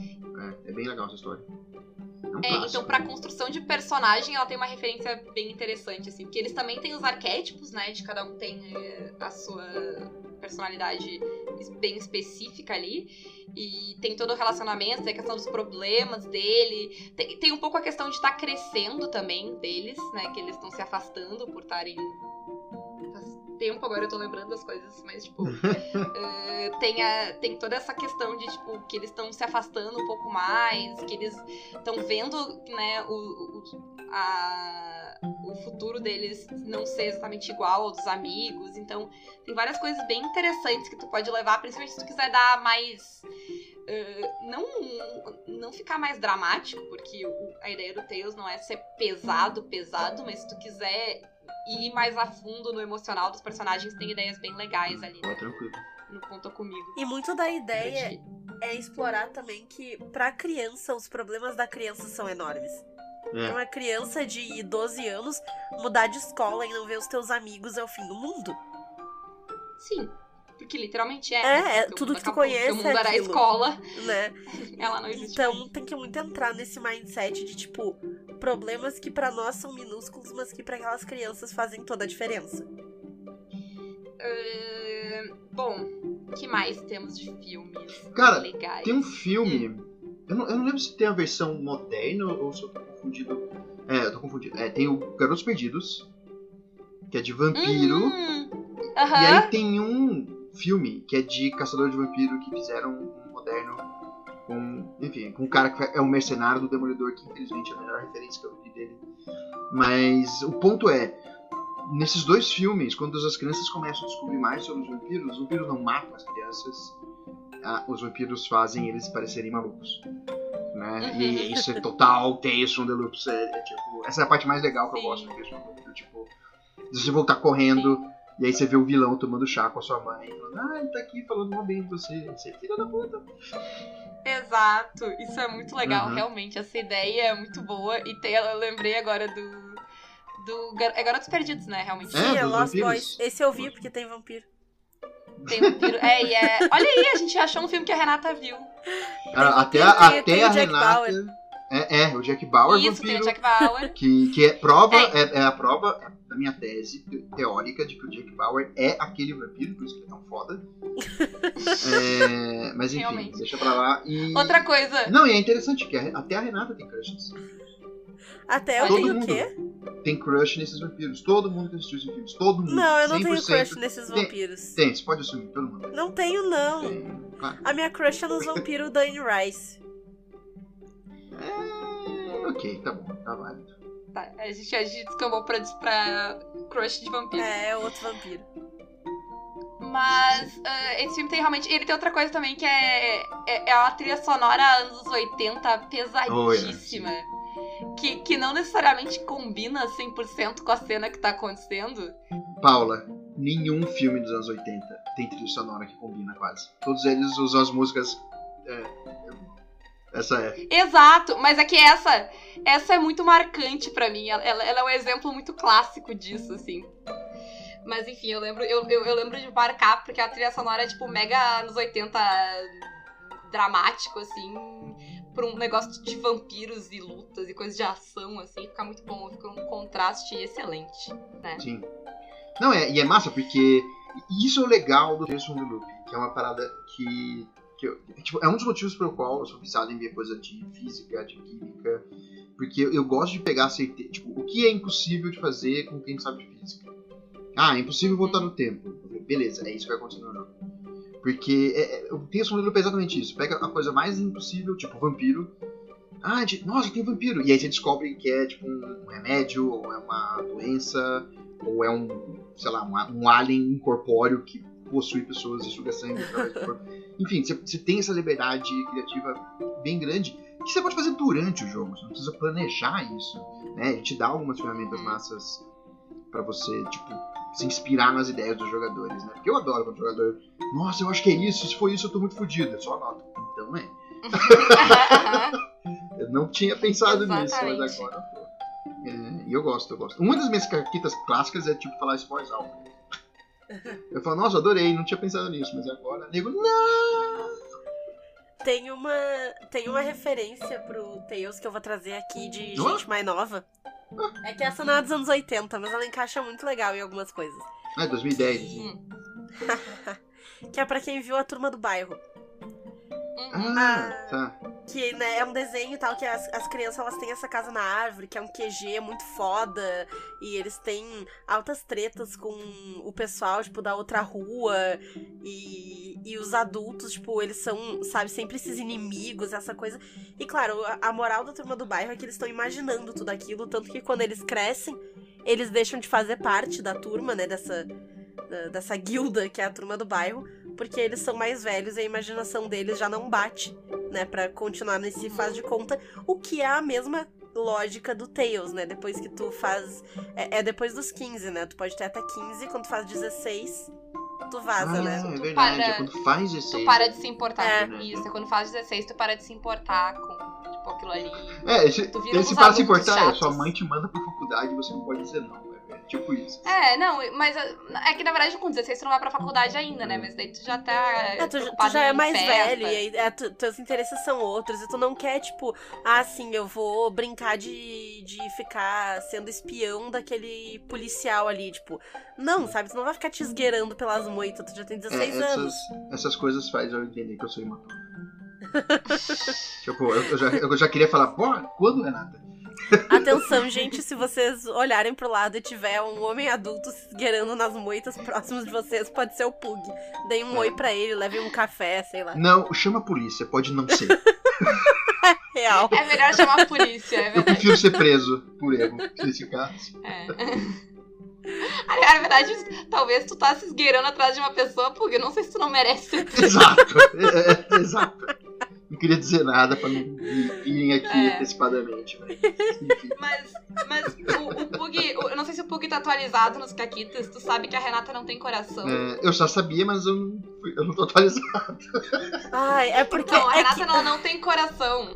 é, é bem legal essa história. É É, então, pra construção de personagem, ela tem uma referência bem interessante, assim, porque eles também têm os arquétipos, né? De cada um tem eh, a sua personalidade bem específica ali. E tem todo o relacionamento, tem a questão dos problemas dele. Tem, tem um pouco a questão de estar crescendo também deles, né? Que eles estão se afastando por estarem. Tempo agora eu tô lembrando das coisas, mas tipo. (laughs) eh, tem, a, tem toda essa questão de, tipo, que eles estão se afastando um pouco mais, que eles estão vendo, né, o, o, a- o futuro deles não ser exatamente igual ao dos amigos. Então, tem várias coisas bem interessantes que tu pode levar, principalmente se tu quiser dar mais. eh, não, não ficar mais dramático, porque o- a ideia do Tails não é ser pesado, pesado, mas se tu quiser ir mais a fundo no emocional dos personagens, tem ideias bem legais ali né, tranquilo. no Conta Comigo. E muito da ideia é explorar também que, pra criança, os problemas da criança são enormes. É. Uma criança de 12 anos mudar de escola e não ver os teus amigos é o fim do mundo. Sim, porque literalmente é. É, né? é, tudo que tu conhece Teu mundo é era a aquilo. escola, Né? (laughs) ela não existe. Então tem que muito entrar nesse mindset de tipo problemas que pra nós são minúsculos, mas que pra aquelas crianças fazem toda a diferença. Ahn, bom, o que mais temos de filmes Cara, legais? Tem um filme Eu não, eu não lembro se tem a versão moderna ou se eu tô confundido. É, eu tô confundido. É, tem o Garotos Perdidos, que é de vampiro. Uhum. E aí tem um filme que é de Caçador de Vampiro que fizeram um moderno com, enfim, com um cara que é um mercenário do Demolidor, que infelizmente é a melhor referência que eu vi dele. Mas o ponto é, nesses dois filmes, quando as crianças começam a descobrir mais sobre os vampiros, os vampiros não matam as crianças, ah, os vampiros fazem eles parecerem malucos. Né? Uhum. E isso é total Tales Loops. É, é tipo, essa é a parte mais legal que eu Sim. gosto do Tales Loops. Tipo, você voltar correndo e aí você vê o vilão tomando chá com a sua mãe, falando, ah, ele tá aqui falando mal bem de você. Você é filha da puta. Exato, isso é muito legal, Uhum. realmente. Essa ideia é muito boa. E tem, eu lembrei agora do. do é Garotos Perdidos, né? Realmente. É, Sim, é Lost. Boys. Esse eu vi porque tem vampiro. Tem vampiro. É, e é. Olha aí, a gente achou um filme que a Renata viu. Ah, até vampiro, tem- até tem a o Jack Renata. Bauer. É, é, o Jack Bauer Isso, tem vampiro. o Jack Bauer. Que, que é prova, É. é, é a prova da minha tese teórica de que o Jack Bauer é aquele vampiro, por isso que ele é tão foda. (laughs) É, mas enfim, Realmente. deixa pra lá. E... Outra coisa. Não, e é interessante que até a Renata tem crush nisso. Até eu Todo tenho o quê? Tem crush nesses vampiros. Todo mundo que assistiu esses filmes. Todo mundo. Não, eu não tenho 100% crush nesses tem- vampiros. Tem, você pode assumir, todo mundo. Não tenho, não. Tem, claro. A minha crush é nos vampiros da Anne Rice. Ok, tá bom, tá válido. Tá, a gente, a gente descambou pra, pra crush de vampiro. É, é outro vampiro. Mas ah, esse filme tem realmente. Ele tem outra coisa também que é, é, é uma trilha sonora anos 80 pesadíssima. que, que não necessariamente combina 100% com a cena que tá acontecendo. Paula, nenhum filme dos anos 80 tem trilha sonora que combina quase. Todos eles usam as músicas. é, essa é. Exato, mas é que essa essa é muito marcante pra mim. Ela, ela- é um exemplo muito clássico disso, assim. Mas enfim, eu lembro, eu, eu, eu lembro de marcar, porque a trilha sonora é tipo mega anos 80 dramático, assim, pra um negócio de vampiros e lutas e coisas de ação, assim, fica muito bom, fica um contraste excelente. Sim. Não, é, e é massa porque isso é o legal do the Loop, que é uma parada que. Que eu- tipo, é um dos motivos pelo qual eu sou viciado em ver coisa de física, de química, porque eu, gosto de pegar certeza. Tipo, o que é impossível de fazer com quem sabe de física? Ah, é impossível voltar no tempo. Beleza, é isso que vai acontecer no jogo. Porque é, é, o the Loop é exatamente isso. Pega a coisa mais impossível, tipo vampiro. Ah, de, nossa, tem vampiro. E aí você descobre que é tipo um, um remédio, ou é uma doença, ou é um, sei lá, um, um alien incorpóreo que possui pessoas e suga sangue através do corpo. Enfim, você, tem essa liberdade criativa bem grande que você pode fazer durante o jogo. Você não precisa planejar isso. Né? A gente dá algumas ferramentas massas pra você, tipo, se inspirar nas ideias dos jogadores, né? Porque eu adoro quando o jogador. Nossa, eu acho que é isso. Se for isso, eu tô muito fodido. Eu só anoto. Então é. (laughs) Eu não tinha pensado nisso, mas agora eu tô. É, e eu gosto, eu gosto. Uma das minhas caquitas clássicas é tipo falar isso voz alta. Eu falo, nossa, adorei, não tinha pensado nisso, mas agora, nego, não! Tem uma, tem uma referência pro Tales que eu vou trazer aqui de gente mais nova. É que essa não é dos anos 80, mas ela encaixa muito legal em algumas coisas. Ah, 2010. assim. Hum. (laughs) Que é pra quem viu a turma do bairro. Uhum. Ah, tá. Que né, é um desenho e tal, que as, as crianças elas têm essa casa na árvore, que é um QG muito foda. E eles têm altas tretas com o pessoal, tipo, da outra rua. E, e os adultos, tipo, eles são, sabe, sempre esses inimigos, essa coisa. E claro, a, a moral da turma do bairro é que eles estão imaginando tudo aquilo, tanto que quando eles crescem, eles deixam de fazer parte da turma, né, dessa, da- dessa guilda que é a turma do bairro, porque eles são mais velhos e a imaginação deles já não bate, né, Pra continuar nesse faz de conta, o que é a mesma lógica do Tails, né? Depois que tu faz. É, é depois dos 15, né? Tu pode ter até 15, quando tu faz 16, tu vaza, ah, né? é Tu verdade, para- é quando faz 16. Tu para de se importar. É. Isso, é quando faz 16, tu para de se importar com tipo, aquilo ali. É, esse, Tu vira esse para se importar, é sua mãe te manda pra faculdade e você não pode dizer não. Tipo isso. É, não, mas é que na verdade com 16 tu não vai pra faculdade ainda, né? Mas daí tu já tá. É, tu, tu já é mais festa. velho, e aí é, tu- teus interesses são outros, e tu não quer, tipo, ah, sim, eu vou brincar de, de ficar sendo espião daquele policial ali, tipo. Não, sabe? Tu não vai ficar te esgueirando pelas moitas, tu já tem É, 16 anos. essas, essas coisas fazem eu entender que eu sou imaturo. (laughs) tipo, eu, eu já, eu já queria falar, pô, quando, Renata? Atenção, gente, se vocês olharem pro lado e tiver um homem adulto se esgueirando nas moitas próximos de vocês, pode ser o Pug. Deem um oi pra ele, levem um café, sei lá. Não, chama a polícia, pode não ser. (laughs) Real. É melhor chamar a polícia, é Eu prefiro ser preso por erro, nesse caso. É. Na verdade, talvez tu tá se esgueirando atrás de uma pessoa porque eu não sei se tu não merece ser preso. Exato, é, é, exato. Não queria dizer nada pra não irem aqui É. antecipadamente. Mas, enfim. Mas, mas o, o Pug, o- eu não sei se o Pug tá atualizado nos Caquitas, tu sabe que a Renata não tem coração. É, eu já sabia, mas eu não, eu não tô atualizado. Ai, é porque. Não, a é, Renata que, não, não tem coração.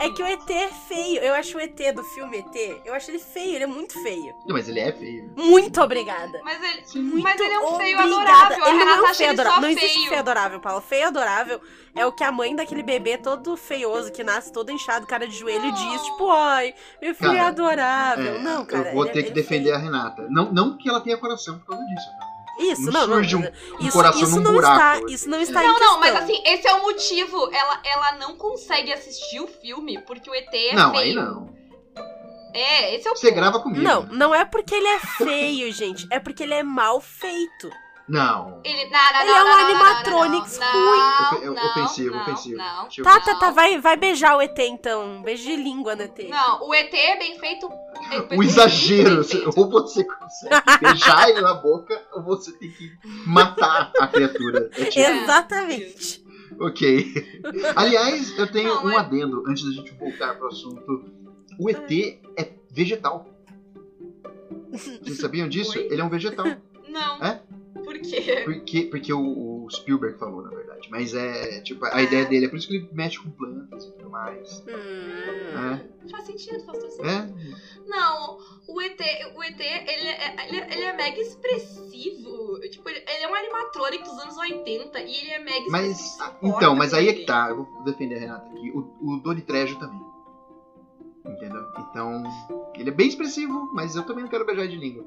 É que o ET é feio. Eu acho o ET do filme ET, eu acho ele feio, ele é muito feio. Não, mas ele é feio. Muito obrigada. Mas ele, Muito mas ele é um feio obrigada. adorável. A Ele não Renata é um feio adorável. Não existe feio. feio adorável, Paulo. Feio adorável é o que a mãe daquele bebê todo feioso, que nasce todo inchado, cara de joelho, Não. diz, tipo, ai, meu filho é Cara, adorável. É, não, cara. eu vou ter que ele é defender feio. a Renata. Não, não que ela tenha coração por causa disso. tá? Isso, não não, surge um- Um isso coração isso num não buraco. está, isso não está em Não, não, mas assim, esse é o motivo. Ela, ela não consegue assistir o filme porque o ET é não, feio. aí não. É, esse é o Você ponto. grava comigo. Não, não é porque ele é feio, (laughs) gente. É porque ele é mal feito. Não. Ele, não, não, Ele não, é um animatronics não, ruim. não, Ofe- eu- não, ofensivo, não, ofensivo. Não, Tá, tá, tá. Vai, vai beijar o ET então. Um beijo de língua no ET. não, o ET é bem feito. é (laughs) O bem exagero. Ou você consegue beijar ele na boca, ou você tem que matar a criatura. É tipo, Exatamente. ok. Aliás, eu tenho Não, um é- adendo antes da gente voltar pro assunto. O ET é vegetal. Vocês sabiam disso? Oi? Ele é um vegetal. Não. É? Por quê? Porque, porque o, o Spielberg falou, na verdade. Mas é, tipo, a Ah. ideia dele é por isso que ele mexe com plantas e tudo mais. Hum. É, Faz sentido, faz todo sentido. é. Não, o ET, o ET ele, é, ele, é- ele é mega expressivo. Tipo, ele, ele é um animatrônico dos anos 80 e ele é mega Mas, expressivo. se então, mas aí é que tá. Eu vou defender a Renata aqui. O, o Doni Trejo também. Entendeu? Então, ele é bem expressivo, mas eu também não quero beijar de língua.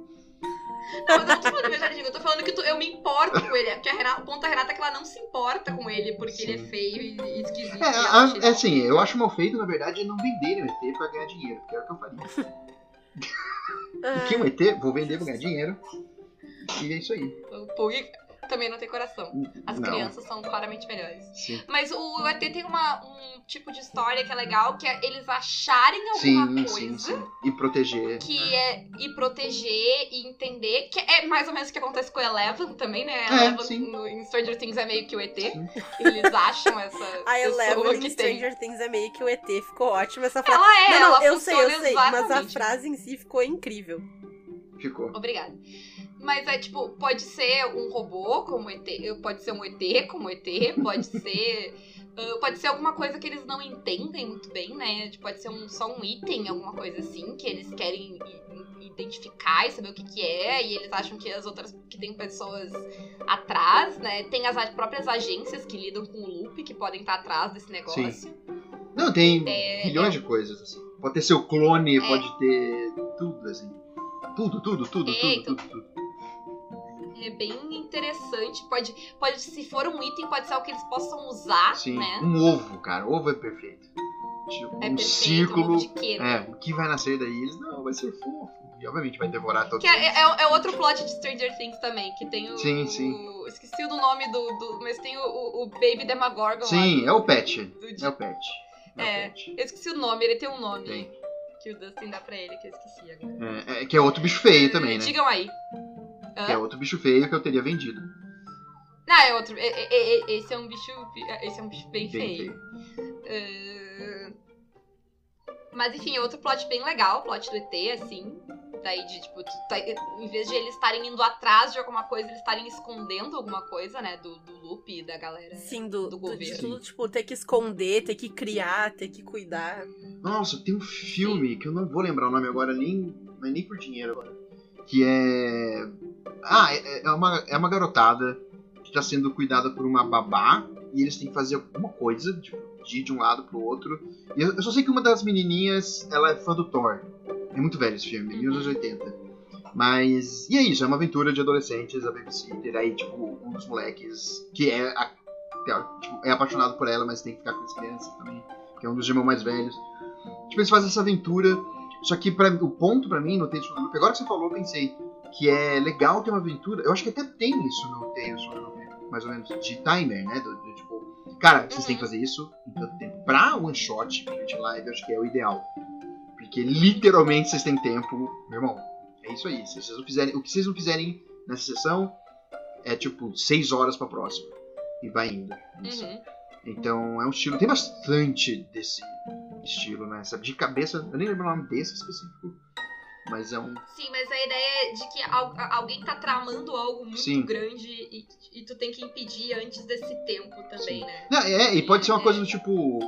Não, mas eu não tô falando de beijar eu tô falando que tu- eu me importo com ele. Porque a Renata, o ponto da Renata é que ela não se importa com ele, porque ele é Sim. feio e, e esquisito. É, e a- é assim, eu acho mal feito, na verdade, não venderem o ET pra ganhar dinheiro, que era o que eu faria. (laughs) Porque um ET, vou vender pra ganhar dinheiro. E é isso aí. O Pug também não tem coração. As Não. crianças são claramente melhores. Sim. Mas o ET tem uma, um tipo de história que é legal, que é eles acharem alguma Sim, coisa. sim, sim. E proteger. Que é e proteger e entender. Que é mais ou menos o que acontece com o Eleven também, né? É, Eleven sim. no, em Stranger Things é meio que o ET. Sim. Eles acham essa (laughs) A Eleven que em tem. Stranger Things é meio que o ET. Ficou ótimo essa frase. Ela é, não, não, ela eu sei, eu sei. Mas a frase em si ficou incrível. Ficou. Obrigada. Mas é tipo, pode ser um robô como ET, pode ser um ET como ET, pode (laughs) ser. ah, pode ser alguma coisa que eles não entendem muito bem, né? Tipo, Pode ser um, só um item, alguma coisa assim, que eles querem identificar e saber o que, que é, e eles acham que as outras. que tem pessoas atrás, né? Tem as próprias agências que lidam com o loop, que podem estar atrás desse negócio. Não, tem É, milhões de coisas, assim. Pode ter seu clone, É. pode ter tudo, assim. Tudo, tudo, tudo, É, tudo, então- tudo, tudo. É bem interessante. Pode, pode, se for um item, pode ser algo que eles possam usar, Sim. né? Um ovo, cara. Ovo é perfeito. Tipo, É um perfeito, círculo. né? É, o que vai nascer daí? Eles, não, vai ser fofo. E obviamente vai devorar todos. Que é, é, é outro plot de Stranger Things também, que tem o. Sim, sim. o- esqueci do nome do. do- mas tem o, o, o Baby Demagorgon Sim, lá. é o pet. do- É o pet. É, É. o pet. Eu esqueci o nome, ele tem um nome. Tem. Que o Dustin dá pra ele, que eu esqueci agora. É, é, que é outro bicho feio também, né? Digam aí. Hã? Que é outro bicho feio que eu teria vendido. Não, é outro. É- é- é- esse é um bicho. Esse é um bicho bem, Bem feio. Ah, Mas enfim, é outro plot bem legal, o plot do ET, assim. Daí de, tipo, tu tá- em vez de eles estarem indo atrás de alguma coisa, eles estarem escondendo alguma coisa, né? Do, do loop da galera. Sim, do, do governo. tudo, tipo, ter que esconder, ter que criar, ter que cuidar. Nossa, tem um filme que eu não vou lembrar o nome agora, nem, mas nem por dinheiro agora. Que é. Ah, é, é uma, é uma garotada que tá sendo cuidada por uma babá e eles têm que fazer alguma coisa, tipo, de ir de um lado pro outro. E eu, eu só sei que uma das menininhas, ela é fã do Thor. É muito velho esse filme, Uhum. 1980. Mas. E é isso, é uma aventura de adolescentes, a babysitter, aí, tipo, um dos moleques, que é a tipo, é apaixonado por ela, mas tem que ficar com as crianças também, que é um dos irmãos mais velhos. Tipo, eles fazem essa aventura. Só que pra, o ponto pra mim no Tales from the Loop, agora que você falou, eu pensei que é legal ter uma aventura. Eu acho que até tem isso no Tales from the Loop, mais ou menos, de timer, né? Do, do, tipo, cara, vocês têm que fazer isso em tanto tempo. Pra one shot, gente live, eu acho que é o ideal. Porque literalmente vocês têm tempo, meu irmão. É isso aí. Se vocês não fizerem, o que vocês não fizerem nessa sessão é tipo 6 horas pra próxima. E vai indo. Isso. Uhum. Então é um estilo. Tem bastante desse estilo, né? Sabe? De cabeça, eu nem lembro o nome desse específico. Mas é um. Sim, mas a ideia é de que al- alguém tá tramando algo muito Sim. grande e, e tu tem que impedir antes desse tempo também, Sim. né? Não, é, e pode ser uma coisa do tipo.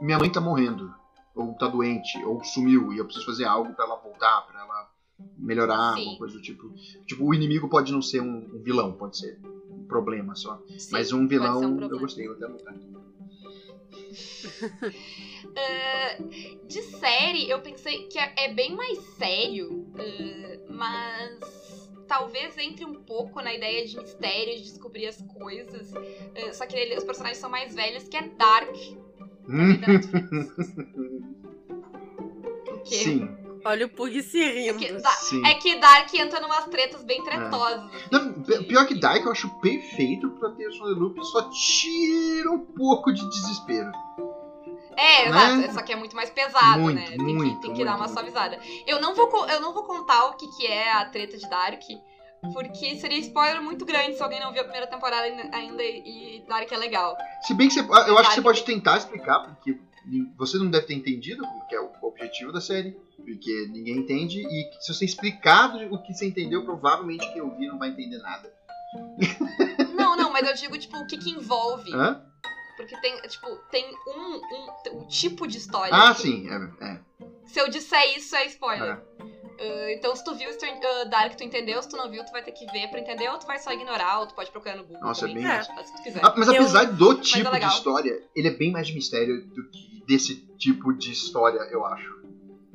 Minha mãe tá morrendo. Ou tá doente, ou sumiu, e eu preciso fazer algo pra ela voltar, pra melhorar, Sim. alguma coisa do tipo. Tipo, o inimigo pode não ser um, um vilão, pode ser um problema só. Sim, Mas um vilão, problema. eu gostei, vou até anotar. (laughs) Ah, de série, eu pensei que é, é bem mais sério, ah, mas talvez entre um pouco na ideia de mistério, de descobrir as coisas. Ah, só que ele- os personagens são mais velhos, que é Dark. quê? (laughs) Sim, Olha o Pug se rindo. que dá- sim. É que Dark entra numas tretas bem tretosas. assim. Não, pi- pior que Dark eu acho perfeito pra ter o Loop, só tira um pouco de desespero. É, Né? exato. Só que é muito mais pesado, Muito, né? Tem muito, que, tem que dar uma suavizada. Eu não, vou, eu não vou contar o que, que é a treta de Dark, porque seria spoiler muito grande se alguém não viu a primeira temporada ainda- e Dark é legal. Se bem que você, eu acho que você Dark pode tentar explicar, porque você não deve ter entendido como que é o objetivo da série, porque ninguém entende, e se você explicar o que você entendeu, provavelmente quem ouvir não vai entender nada. Não, não, mas eu digo, tipo, o que que envolve. Hã? Porque tem, tipo, tem um, um, um tipo de história. Ah, que- sim, é. é. Se eu disser isso, é spoiler. É. Ah, então, se tu viu ah, Dark, tu entendeu. Se tu não viu, tu vai ter que ver pra entender. Ou tu vai só ignorar, ou tu pode procurar no Google. Nossa, é também, bem isso. que tu quiser. Ah, Mas Eu- apesar do tipo de legal. história, ele é bem mais de mistério do que desse tipo de história, eu acho.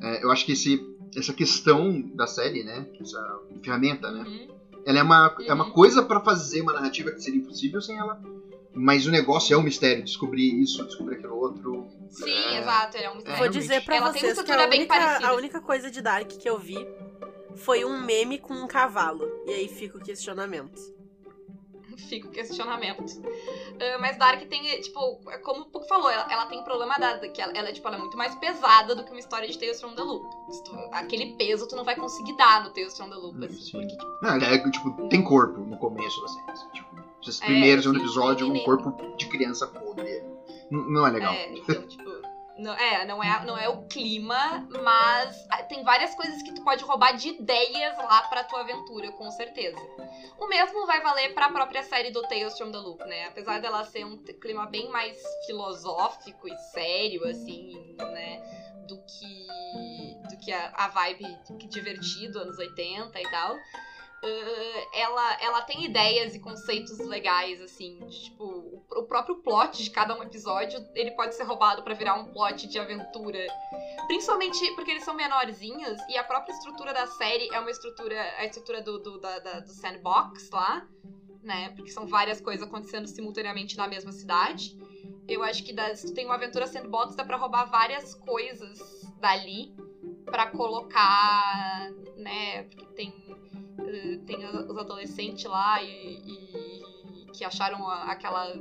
É, eu acho que esse, essa questão da série, né? Essa ferramenta, né? Uhum. Ela é uma, é uma Uhum. coisa pra fazer uma narrativa que seria impossível sem ela. Mas o negócio é um mistério, descobrir isso, descobrir aquilo outro. Sim, É. exato. Ele é um É, Vou mistério. dizer pra Ela tem uma vocês que estrutura a bem única, parecida. a única coisa de Dark que eu vi foi um meme com um cavalo. E aí fica o questionamento. (laughs) Fica o questionamento. Ah, mas Dark tem, tipo, é como o Puck falou, ela, ela tem problema da, que ela, ela, tipo, ela é muito mais pesada do que uma história de Tales from the Loop. Tu- aquele peso tu não vai conseguir dar no Tales from the Loop, Hum, assim, sim. porque, tipo, Não, ela é, tipo, tem corpo no começo da série. assim, Tipo, esses É, primeiros segundo sim, episódio, tem um corpo de criança podre. N- Não é legal. É, então, tipo. Não, é, não é, não é o clima, mas ah, tem várias coisas que tu pode roubar de ideias lá pra tua aventura, com certeza. O mesmo vai valer pra própria série do Tales from the Loop, né? Apesar dela ser um clima bem mais filosófico e sério, assim, né? Do que, do que a, a vibe divertido, anos 80 e tal. Uh, ela, ela tem ideias e conceitos legais, assim. de, tipo, o, o próprio plot de cada um episódio, ele pode ser roubado pra virar um plot de aventura. Principalmente porque eles são menorzinhos e a própria estrutura da série é uma estrutura. A estrutura do, do, da- da- do sandbox lá, né? Porque são várias coisas acontecendo simultaneamente na mesma cidade. Eu acho que tu tem uma aventura sandbox, dá pra roubar várias coisas dali pra colocar, né? Porque tem eh, tem os adolescentes lá e, e- que acharam aquela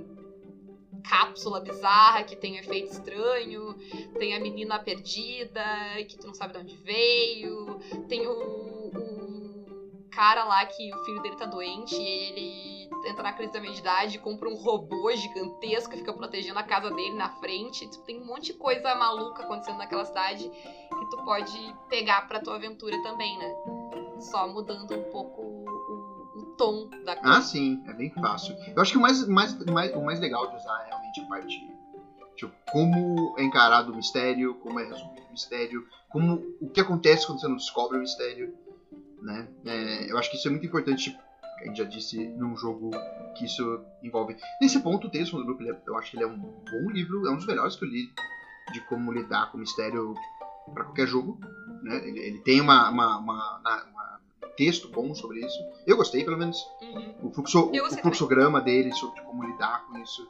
cápsula bizarra que tem um efeito estranho, tem a menina perdida que tu não sabe de onde veio, tem o, o cara lá que o filho dele tá doente e ele entra na crise da meia-idade e compra um robô gigantesco que fica protegendo a casa dele na frente. Tipo, tem um monte de coisa maluca acontecendo naquela cidade que tu pode pegar pra tua aventura também, né? Só mudando um pouco o, o- tom da coisa. Ah, sim, é bem fácil. Eu acho que o mais, mais, mais- o mais legal de usar é realmente a parte. Tipo, como é encarado o mistério, como é resolvido o mistério, como o que acontece quando você não descobre o mistério. Né? É, eu acho que isso é muito importante. A gente já disse num jogo que isso envolve. Nesse ponto, o Tales Loop, ele é- eu acho que ele é um bom livro, é um dos melhores que eu li de como lidar com mistério para qualquer jogo. Né? Ele, ele tem uma, uma, uma, uma texto bom sobre isso. Eu gostei, pelo menos. Uhum. O, fluxo, o fluxograma dele sobre como lidar com isso.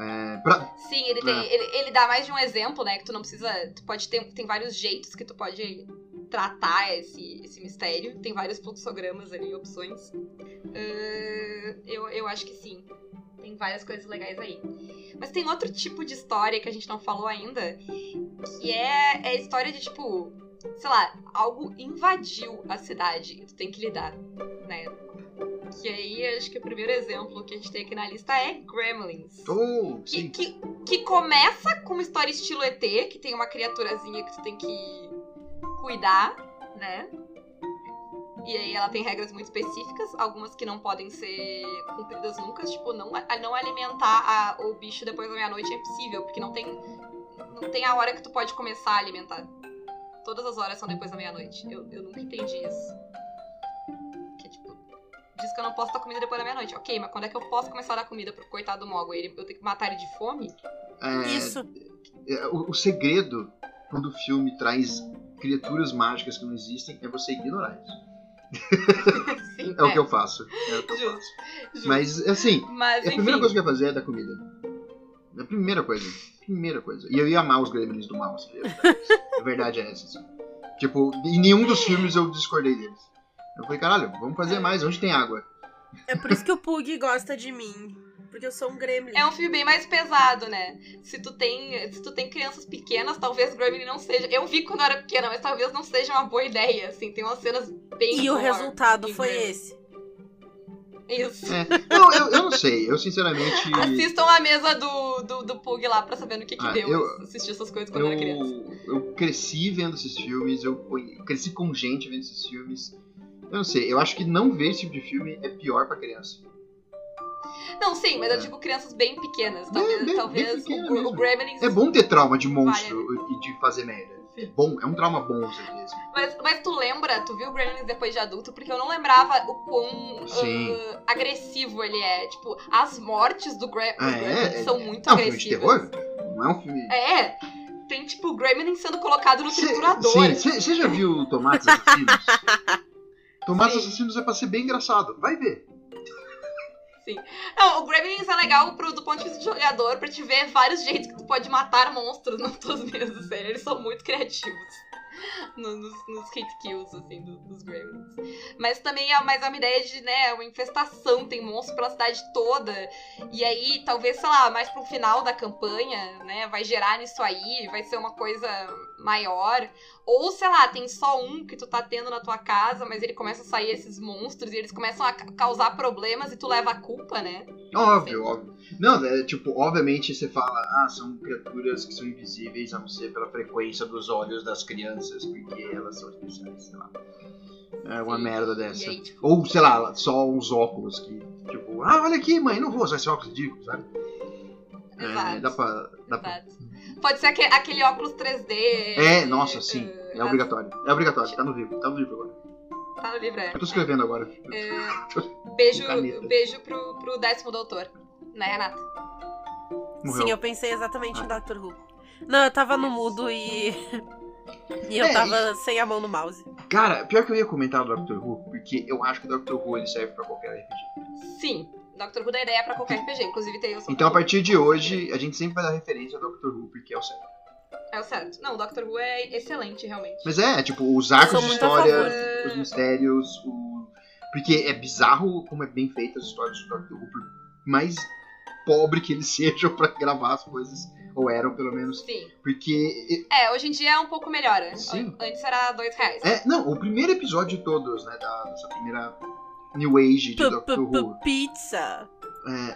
É, pra- Sim, ele, tem, É. ele, ele dá mais de um exemplo, né? Que tu não precisa. Tu pode ter. Tem vários jeitos que tu pode tratar esse, esse mistério. Tem vários fluxogramas ali, opções. Ah, eu, eu acho que sim. Tem várias coisas legais aí. Mas tem outro tipo de história que a gente não falou ainda. Que é, é a história de, tipo, sei lá, algo invadiu a cidade e tu tem que lidar, né? Que aí acho que o primeiro exemplo que a gente tem aqui na lista é Gremlins. Oh, Que, sim. que, que começa com uma história estilo ET, que tem uma criaturazinha que tu tem que cuidar, né? E aí ela tem regras muito específicas, algumas que não podem ser cumpridas nunca, tipo, não, a- não alimentar a- o bicho depois da meia-noite é impossível, porque não tem, não tem a hora que tu pode começar a alimentar. Todas as horas são depois da meia-noite. Eu, eu nunca entendi isso. Que tipo, diz que eu não posso dar comida depois da meia-noite. Ok, mas quando é que eu posso começar a dar comida pro coitado do Mogul? Ele, eu tenho que matar ele de fome? É, Isso. é, o, o segredo, quando o filme traz criaturas mágicas que não existem, é você ignorar isso. (laughs) Sim, É, o que eu faço. É o que eu Justo. faço. justo. Mas, assim, Mas, a primeira coisa que eu ia fazer é dar comida. É a primeira coisa. Primeira coisa. E eu ia amar os gremlins do mal, assim, a verdade. A verdade é essa, assim. Tipo, em nenhum dos filmes eu discordei deles. Eu falei, caralho, vamos fazer mais, onde tem água? É por isso que o Pug gosta de mim. Porque eu sou um gremlin. É um filme bem mais pesado, né? Se tu tem, se tu tem crianças pequenas, talvez Gremlin não seja. Eu vi quando eu era pequena, mas talvez não seja uma boa ideia, assim. Tem umas cenas bem E o resultado foi Gremlin. esse. Isso. É. Não, eu, eu não sei. Eu, sinceramente. (laughs) Assistam a mesa do, do, do Pug lá pra saber no que que Ah, deu eu- assistir essas coisas quando eu, era criança. Eu, cresci vendo esses filmes, eu cresci com gente vendo esses filmes. Eu não sei, eu acho que não ver esse tipo de filme é pior pra criança. Não, sim, mas eu É. digo crianças bem pequenas. Talvez, bem- talvez bem pequena o, o mesmo. Gremlins. É bom ter trauma de monstro e de fazer merda. É bom, é um trauma bom às vezes. Mas, mas tu lembra, tu viu Gremlins depois de adulto? Porque eu não lembrava o quão ah, agressivo ele é. Tipo, as mortes do Gre Ah, dos é? Gremlins É- são muito É um filme de agressivas. terror? Não é um filme. É, tem tipo o Gremlin sendo colocado no Cê- triturador. Sim, você já viu Tomates Assassinos? (laughs) Tomates. Assassinos é pra ser bem engraçado. Vai ver. Não, o Gremlins é legal pro, do ponto de vista de jogador, pra te ver vários jeitos que tu pode matar monstros (laughs) nas tuas mesas, sério. Eles são muito criativos (laughs) no- nos, nos hit kills, assim, do- dos Gremlins. Mas também é mais uma ideia de, né, uma infestação, tem monstros pela cidade toda. E aí, talvez, sei lá, mais pro final da campanha, né, vai gerar nisso aí, vai ser uma coisa maior. Ou, sei lá, tem só um que tu tá tendo na tua casa, mas ele começa a sair esses monstros e eles começam a ca- causar problemas e tu leva a culpa, né? Óbvio, óbvio. Não, é tipo, obviamente você fala, ah, são criaturas que são invisíveis a não ser pela frequência dos olhos das crianças, porque elas são especiais, sei lá. É uma Sim. merda dessa. aí, tipo, Ou, sei lá, só uns óculos que, tipo, ah, olha aqui, mãe, não vou usar esse óculos ridículo, sabe? É, dá pra. Dá pra... Pode ser aque- aquele óculos 3D. É, nossa, sim. É obrigatório. É obrigatório, tá no livro, tá no livro agora. Tá no livro, é. Eu tô escrevendo agora. É, (laughs) beijo beijo pro, pro décimo doutor. Né, Renata? Morreu. Sim, eu pensei exatamente Ah. em Doctor Who. Não, eu tava no mudo e. (laughs) e eu É, tava sem a mão no mouse. Cara, pior que eu ia comentar do Doctor Who, porque eu acho que o Doctor Who ele serve pra qualquer RPG. Sim. Doctor Who dá ideia pra qualquer RPG. Inclusive tem o Então a partir de hoje, a gente sempre vai dar referência ao Doctor Who, porque é o certo. É o certo. Não, o Doctor Who é excelente, realmente. Mas é, tipo, os arcos de história, os mistérios, o... Porque é bizarro como é bem feita as histórias do Doctor Who, por mais pobre que eles (laughs) sejam pra gravar as coisas, ou eram pelo menos, Sim. porque... É, hoje em dia é um pouco melhor. né? Sim. Antes era dois reais. É, não, o primeiro episódio de todos, né, da, dessa primeira New Age de P- Doctor Who, Pizza.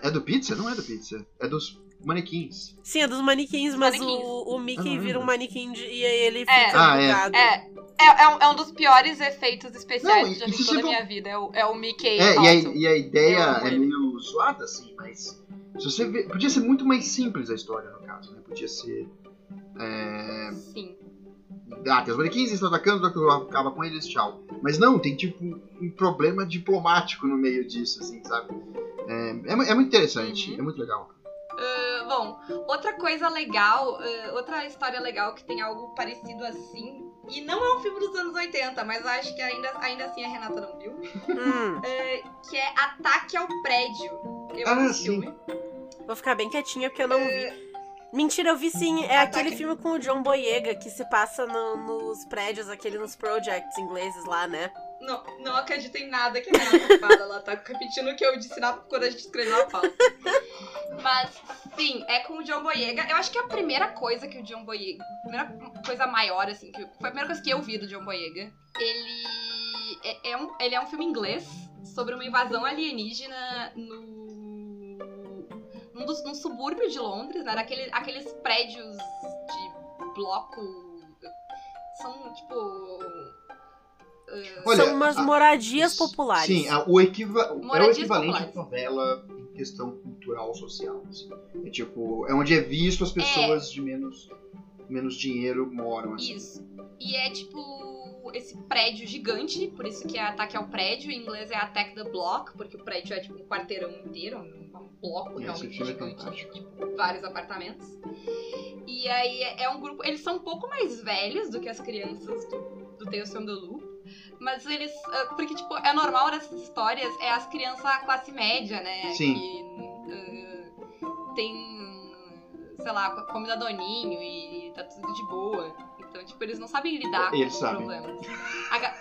é, é do Pizza? Não é do Pizza, é dos manequins. Sim, é dos manequins, mas manequins. O, o Mickey Ah, vira um manequim de, e aí ele fica É. Ah, é. É, é, é um, é um dos piores efeitos especiais Não, que já vi toda a minha vida. É o, é o Mickey É, e a, e a ideia é meio zoada, assim, mas. Se você ver, podia ser muito mais simples a história, no caso, né? Podia ser. É... Sim. Ah, tem os manequins, eles estão atacando, o Dr. Acaba com eles, tchau. Mas não, tem tipo um problema diplomático no meio disso, assim, sabe? É, é, é muito interessante, Uhum. é muito legal. Ah, bom, outra coisa legal, ah, outra história legal que tem algo parecido assim, E não é um filme dos anos 80, mas acho que ainda, ainda assim a Renata não viu. (laughs) É, que é Ataque ao Prédio. Eu Ah, vi esse sim. filme. vou ficar bem quietinha porque eu não vi. Mentira, eu vi sim. É aquele filme com o John Boyega que se passa no- nos prédios, aquele nos projects ingleses lá, né? Não, não acredito em nada que a Renata (laughs) fala. Ela tá repetindo o que eu disse na, quando a gente escreveu a pauta. Mas, sim, é com o John Boyega. Eu acho que a primeira coisa que o John Boyega. A primeira coisa maior, assim, que, foi a primeira coisa que eu vi do John Boyega. Ele. É, é um, ele é um filme inglês sobre uma invasão alienígena no. Num, dos, num subúrbio de Londres, né? Naquele, aqueles prédios de bloco. São, tipo. Olha, São umas a- moradias populares. Sim, a- o equiva- é o equivalente à favela em questão cultural social. assim. É tipo, é onde é visto as pessoas de menos, menos dinheiro moram. Assim. Isso. E é tipo esse prédio gigante, por isso que é ataque ao prédio, em inglês é attack the block, porque o prédio é tipo um quarteirão inteiro, um bloco Esse realmente é gigante, fantástico. tipo, vários apartamentos. E aí é um grupo, eles são um pouco mais velhos do que as crianças do, do Tales from the Loop, mas eles, ah, porque tipo, é normal nessas histórias, é as crianças classe média, né, Sim. que ah, tem, sei lá, come da doninho e tá tudo de boa. Então, tipo, eles não sabem lidar com Eles os sabem. problemas. A ga-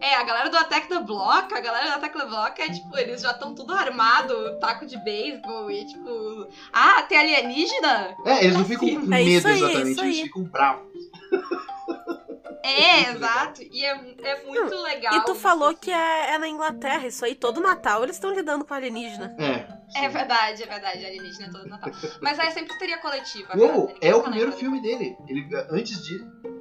É, a galera do Attack the Block, a galera do Attack the Block é tipo, eles já estão tudo armado, taco de beisebol e tipo, ah, tem alienígena? É, eles não Assim, ficam com é medo isso aí, exatamente, isso eles ficam bravos. É, (laughs) exato. E é, é muito legal. E tu falou assim. que é, é na Inglaterra, isso aí, todo Natal eles estão lidando com alienígena. É. É verdade, é verdade, alienígena é todo Natal. Mas é sempre histeria coletiva. Uou, cara, é o primeiro filme dele. Ele, antes de.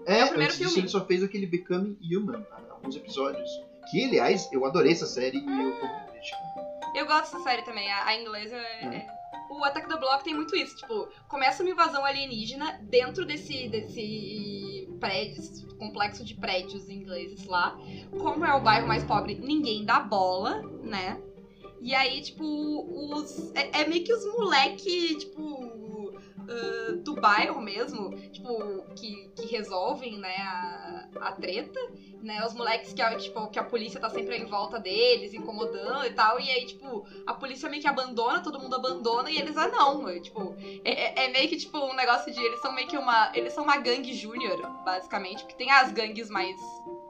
É, o primeiro antes disso filme. ele só fez aquele Becoming Human, alguns episódios. Que, aliás, eu adorei essa série e eu tô muito crítica. Eu gosto dessa série também, a, a inglesa é, é- O Attack the Block tem muito isso, tipo, começa uma invasão alienígena dentro desse, desse prédio, esse complexo de prédios ingleses lá. Como é o bairro mais pobre, ninguém dá bola, né? E aí, tipo, os. É, é meio que os moleque, tipo. Do bairro mesmo, tipo, que, que resolvem, né, a, a treta né? Os moleques que a, tipo, que a polícia tá sempre em volta deles, incomodando e tal. E aí, tipo, a polícia meio que abandona, todo mundo abandona, e eles, ah, não. é, Tipo, é, é- é meio que, tipo, um negócio de. Eles são meio que uma. Eles são uma gangue júnior, basicamente. Porque tem as gangues mais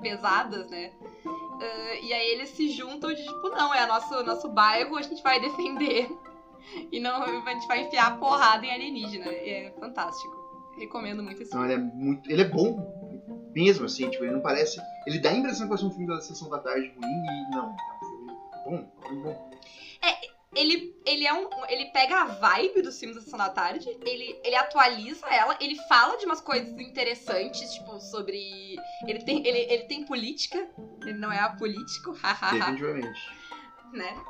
pesadas, né? Ah, e aí eles se juntam de, tipo, não, é nosso, nosso bairro, a gente vai defender. E não, a gente vai enfiar porrada em alienígena. É fantástico. Recomendo muito esse Então filme. ele é muito. Ele é bom mesmo, assim, tipo, ele não parece. Ele dá a impressão que vai ser um filme da sessão da tarde ruim e não. É um filme bom, é um bom. ele, ele é um. Ele pega a vibe dos filmes da Sessão da Tarde, ele, ele atualiza ela, ele fala de umas coisas interessantes, tipo, sobre. Ele tem, ele, ele tem política, ele não é apolítico, (laughs) hahaha, Definitivamente. né?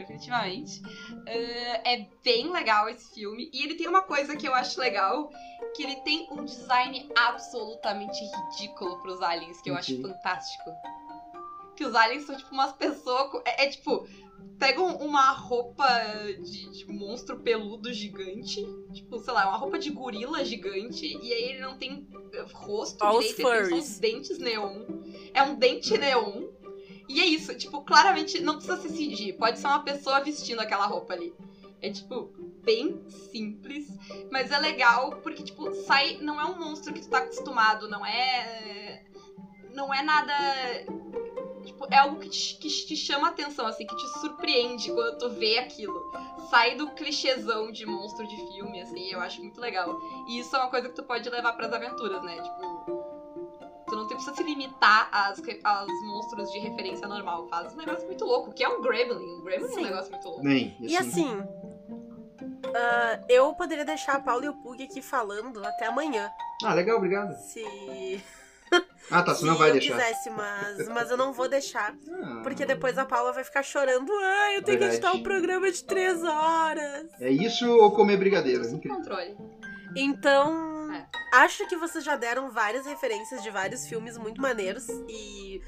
Definitivamente. Ah, é bem legal esse filme. E ele tem uma coisa que eu acho legal: que ele tem um design absolutamente ridículo pros aliens, que eu acho Ok. fantástico. Que os aliens são tipo umas pessoas. com- É, é tipo. Pegam uma roupa de, de monstro peludo gigante. Tipo, sei lá, uma roupa de gorila gigante. E aí ele não tem rosto os direito, ele tem só uns dentes neon. É um dente neon. E é isso, tipo, claramente não precisa se CG. Pode ser uma pessoa vestindo aquela roupa ali. É, tipo, bem simples. Mas é legal porque, tipo, sai. Não é um monstro que tu tá acostumado, não é. Não é nada. Tipo, é algo que te, que te chama atenção, assim, que te surpreende quando tu vê aquilo. Sai do clichêzão de monstro de filme, assim, eu acho muito legal. E isso é uma coisa que tu pode levar pras aventuras, né? Tipo. Tu não precisa se limitar às, monstros de referência normal. Faz um negócio muito louco, que é um Gremlin. Um Gremlin é Sim. um negócio muito louco. Bem, E assim, ah, eu poderia deixar a Paula e o Pug aqui falando até amanhã. Ah, legal, obrigado. Se, (laughs) Ah, tá, se você não vai eu deixar. quisesse, mas, mas eu não vou deixar. Ah, Porque depois a Paula vai ficar chorando. Ai, eu tenho que Verdade. editar um programa de três horas. É isso ou comer brigadeiro? Incrível. controle. Então, É. acho que vocês já deram várias referências de vários filmes muito maneiros. E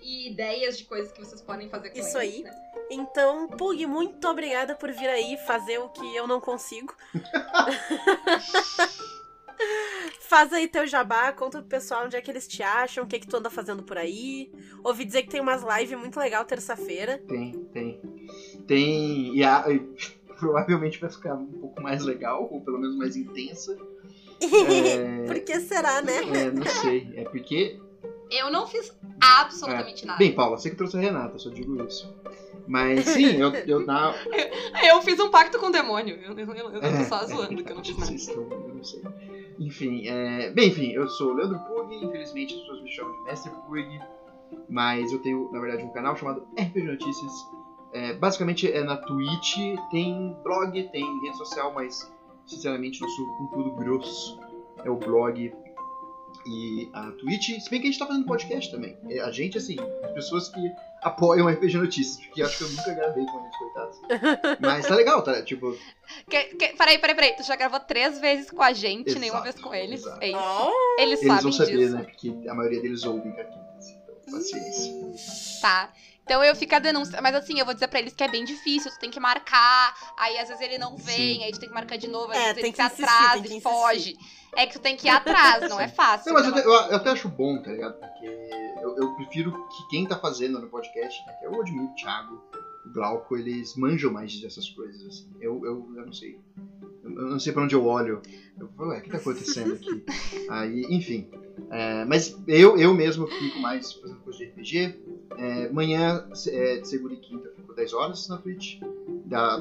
E ideias de coisas que vocês podem fazer com Isso eles, aí. né? então, Pug, muito obrigada por vir aí fazer o que eu não consigo. (laughs) Faz aí teu jabá, conta pro pessoal onde é que eles te acham, o que que tu anda fazendo por aí. Ouvi dizer que tem umas lives muito legal terça-feira. Tem, tem. Tem. E, a, e (laughs) provavelmente vai ficar um pouco mais legal, ou pelo menos mais intensa. É, (laughs) Por que será, né? é, não sei. É porque. Eu não fiz absolutamente nada. Bem, Paula, você que trouxe a Renata, só digo isso. Mas sim, (laughs) eu, eu na. Eu fiz um pacto com o demônio. Eu, eu, eu, eu tô só É. zoando que eu não fiz nada. Vocês estão- eu não sei. Enfim, é... bem, enfim, eu sou o Leandro Pug, infelizmente as pessoas me chamam de Mestre Pug, mas eu tenho, na verdade, um canal chamado RPG Notícias. É, basicamente é na Twitch, tem blog, tem rede social, mas sinceramente nosso conteúdo grosso é o blog e a Twitch, se bem que a gente tá fazendo podcast também. É, A gente, assim, as pessoas que apoiam RPG Notícias, porque acho que eu nunca gravei com eles, coitados. (laughs) Mas tá legal, tá? Tipo, Que, que, peraí, peraí, peraí. Tu já gravou três vezes com a gente, Exato, nenhuma vez com eles. exato. É isso. Oh, Eles, eles sabem vão saber, disso. né? Porque a maioria deles ouvem cartinhas. Então, paciência. Tá. Então eu fico a denúncia. Mas assim, eu vou dizer pra eles que é bem difícil, tu tem que marcar. Aí às vezes ele não vem, Sim. aí tu tem que marcar de novo, às É, vezes tem ele que se insistir, atrasa tem que e foge. É que tu tem que ir atrás, não é fácil. Não, mas eu, até- eu- eu até acho bom, tá ligado? Porque eu, eu prefiro que quem tá fazendo no podcast, né, que é o Admir, o Thiago, o Glauco, eles manjam mais dessas coisas, assim. Eu, eu, eu não sei. Eu, eu não sei pra onde eu olho. Eu falo, ué, o que tá acontecendo aqui? (laughs) Aí, enfim. É, mas eu, eu mesmo fico mais fazendo coisa de RPG. É, manhã, é, de segunda e quinta, eu fico 10 horas na Twitch. Da,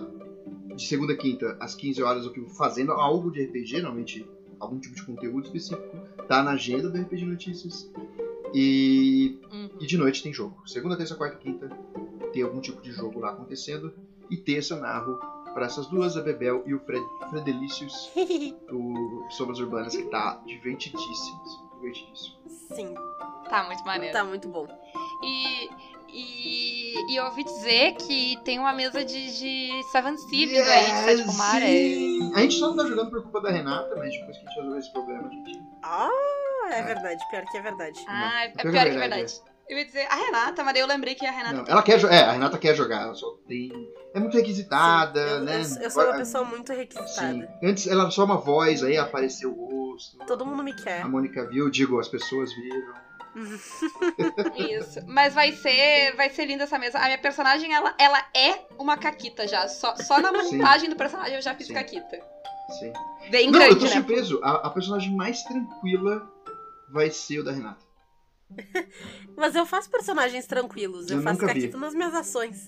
de segunda a quinta, às 15 horas, eu fico fazendo algo de RPG, normalmente algum tipo de conteúdo específico. Tá na agenda do RPG Notícias. E, Uhum. e de noite tem jogo. Segunda, terça, quarta e quinta tem algum tipo de jogo lá acontecendo. E terça eu narro para essas duas, a Bebel e o Fred, Fredelicious, (laughs) o Sombras Urbanas, que tá divertidíssimo. Divertidíssimo. Sim, Tá muito maneiro. tá muito bom. E, e, e ouvi dizer que tem uma mesa de, de Seven Sea vindo aí, de. É... sim! A gente só não tá jogando por culpa da Renata, mas depois que a gente resolver esse problema, a gente. Ah, é verdade, pior que é verdade. Ah, é Não, pior que é verdade. Eu ia dizer a Renata, mas daí eu lembrei que a Renata. Não, ela quer jogar. É, a Renata quer jogar, ela só tem. É muito requisitada, eu, né? eu, eu sou uma pessoa muito Sim. requisitada. Antes ela era só uma voz, aí apareceu o rosto. Todo mundo me quer. A Mônica viu, digo, as pessoas viram. Isso. Mas vai ser, vai ser linda essa mesa. A minha personagem, ela, ela é uma caquita já. Só, só na Sim. montagem do personagem eu já fiz Sim. caquita. Sim. Bem Não, eu grande, tô né? surpreso. A, a personagem mais tranquila vai ser o da Renata. (laughs) Mas eu faço personagens tranquilos, eu, Eu faço vi. caquito nas minhas ações.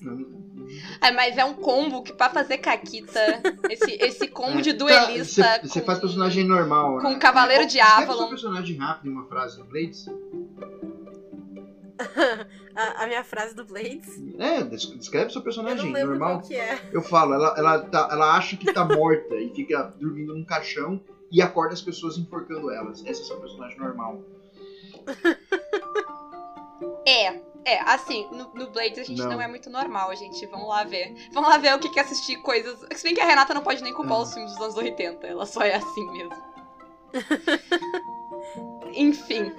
É, mas é um combo que pra fazer caquita, (laughs) esse, esse combo de É, duelista. tá, Você com- faz personagem normal. com né? Cavaleiro de Descreve Avalon. seu personagem rápido em uma frase Blades. (laughs) A, a minha frase do Blades. É, des- descreve seu Eu personagem não lembro normal. qual que é. Eu falo, ela, ela, tá- ela acha que tá morta e fica dormindo num caixão e acorda as pessoas enforcando elas. Esse é seu personagem normal. É, assim, no, no Blades a gente não. Não. é muito normal, gente. Vamos lá ver. Vamos lá ver o que que é assistir coisas. Se bem que a Renata não pode nem culpar os filmes dos anos 80, ela só é assim mesmo. (laughs) Enfim.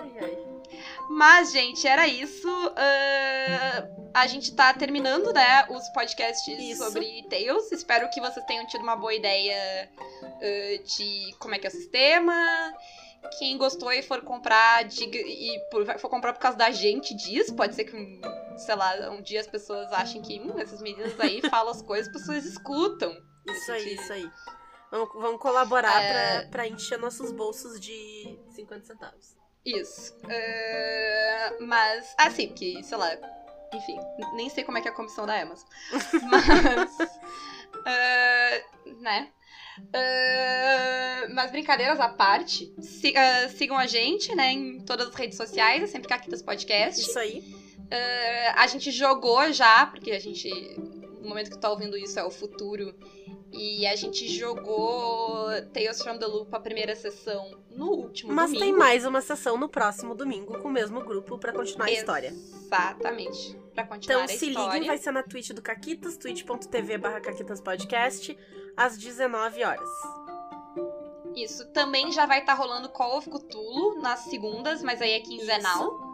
Mas, gente, era isso. Ah, a gente tá terminando, né, os podcasts Isso. sobre Tales. Espero que vocês tenham tido uma boa ideia ah, de como é que é o sistema. Quem gostou e for comprar, diga, e por- for comprar por causa da gente, diz. Pode ser que, sei lá, um dia as pessoas achem que hum, essas meninas aí (laughs) falam as coisas, as pessoas escutam. Isso aí, isso aí. Vamos, vamos colaborar É. pra, pra encher nossos bolsos de 50 centavos. Isso. Ah, mas, assim, que, sei lá, enfim, nem sei como é que é a comissão da Amazon. (laughs) Mas, ah, né? Ah, mas brincadeiras à parte, ah, sigam a gente, né, em todas as redes sociais, é sempre Caquitas Podcast. Isso aí. Ah, a gente jogou já, porque a gente, no momento que tu tá ouvindo isso é o futuro, e a gente jogou Tales from the Loop, a primeira sessão, no último Mas domingo. tem mais uma sessão no próximo domingo com o mesmo grupo pra continuar a história. Exatamente. Pra continuar Então a se história. liguem, vai ser na Twitch do Caquitas, twitch.tv barra Caquitas Podcast, às 19 horas. Isso. Também já vai estar rolando Call of Cthulhu nas segundas, mas aí é quinzenal.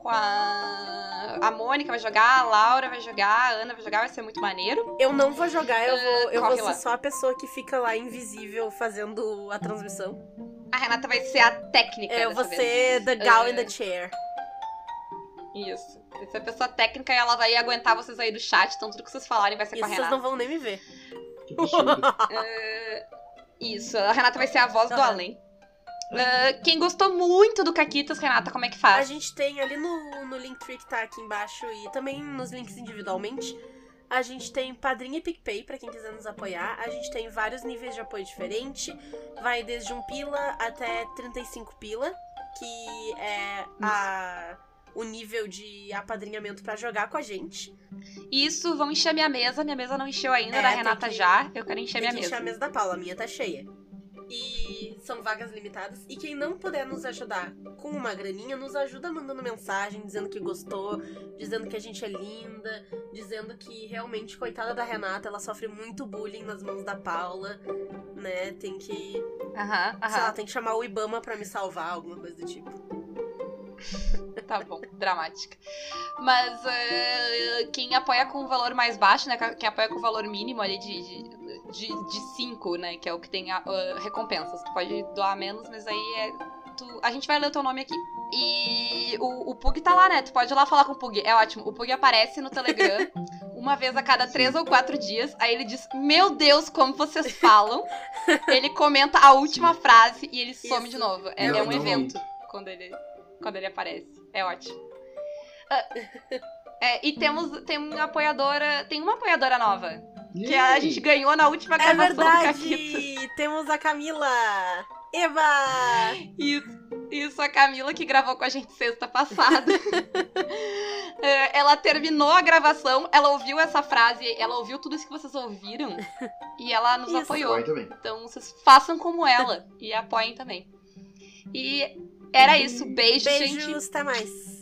Com a... a Mônica vai jogar, a Laura vai jogar, a Ana vai jogar, vai ser muito maneiro. Eu não vou jogar, eu vou, eu vou corre ser lá. só a pessoa que fica lá invisível fazendo a transmissão. A Renata vai ser a técnica. Eu vou dessa ser vez. the gal É. in the chair. Isso. Vai ser a pessoa técnica e ela vai aguentar vocês aí do chat, então tudo que vocês falarem vai ser Isso com a vocês Renata. não vão nem me ver. (laughs) É, Isso, a Renata vai ser a voz do Aham. além. É, quem gostou muito do Caquitas, Renata, como é que A faz? gente tem ali no, no Linktree que tá aqui embaixo e também nos links individualmente. A gente tem Padrinho e PicPay pra quem quiser nos apoiar. A gente tem vários níveis de apoio diferente. Vai desde um pila até 35 pila, que é a, o nível de apadrinhamento pra jogar com a gente. Isso, vão encher minha mesa. Minha mesa não encheu ainda, É, da Renata que- já. Eu quero encher minha que mesa. encher a mesa da Paula, a minha tá cheia. E são vagas limitadas. E quem não puder nos ajudar com uma graninha, nos ajuda mandando mensagem, dizendo que gostou, dizendo que a gente é linda, dizendo que realmente, coitada da Renata, ela sofre muito bullying nas mãos da Paula, né? Tem que. Aham, Sei lá, aham. tem que chamar o Ibama pra me salvar, alguma coisa do tipo. (laughs) Tá bom, dramática. Mas eh, quem apoia com o valor mais baixo, né? Quem apoia com o valor mínimo ali de 5, de, de cinco, né? Que é o que tem a, ah, recompensas. Tu pode doar menos, mas aí é. tu- a gente vai ler o teu nome aqui. E o, o Pug tá lá, né? Tu pode ir lá falar com o Pug. É ótimo. O Pug aparece no Telegram (laughs) uma vez a cada três ou quatro dias. Aí ele diz: Meu Deus, como vocês falam. (laughs) ele comenta a última frase e ele some Isso. de novo. É, é um não evento quando ele, quando ele aparece. É ótimo. Ah, (laughs) é, e temos tem uma apoiadora. Tem uma apoiadora nova. Que a gente ganhou na última É gravação do Caquitas. verdade! Temos a Camila! Eva! Isso, isso, a Camila que gravou com a gente sexta passada. (laughs) É, ela terminou a gravação, ela ouviu essa frase, ela ouviu tudo isso que vocês ouviram e ela nos Isso. apoiou. Então vocês façam como ela e apoiem também. E era isso. Beijo, gente. Beijos, até mais!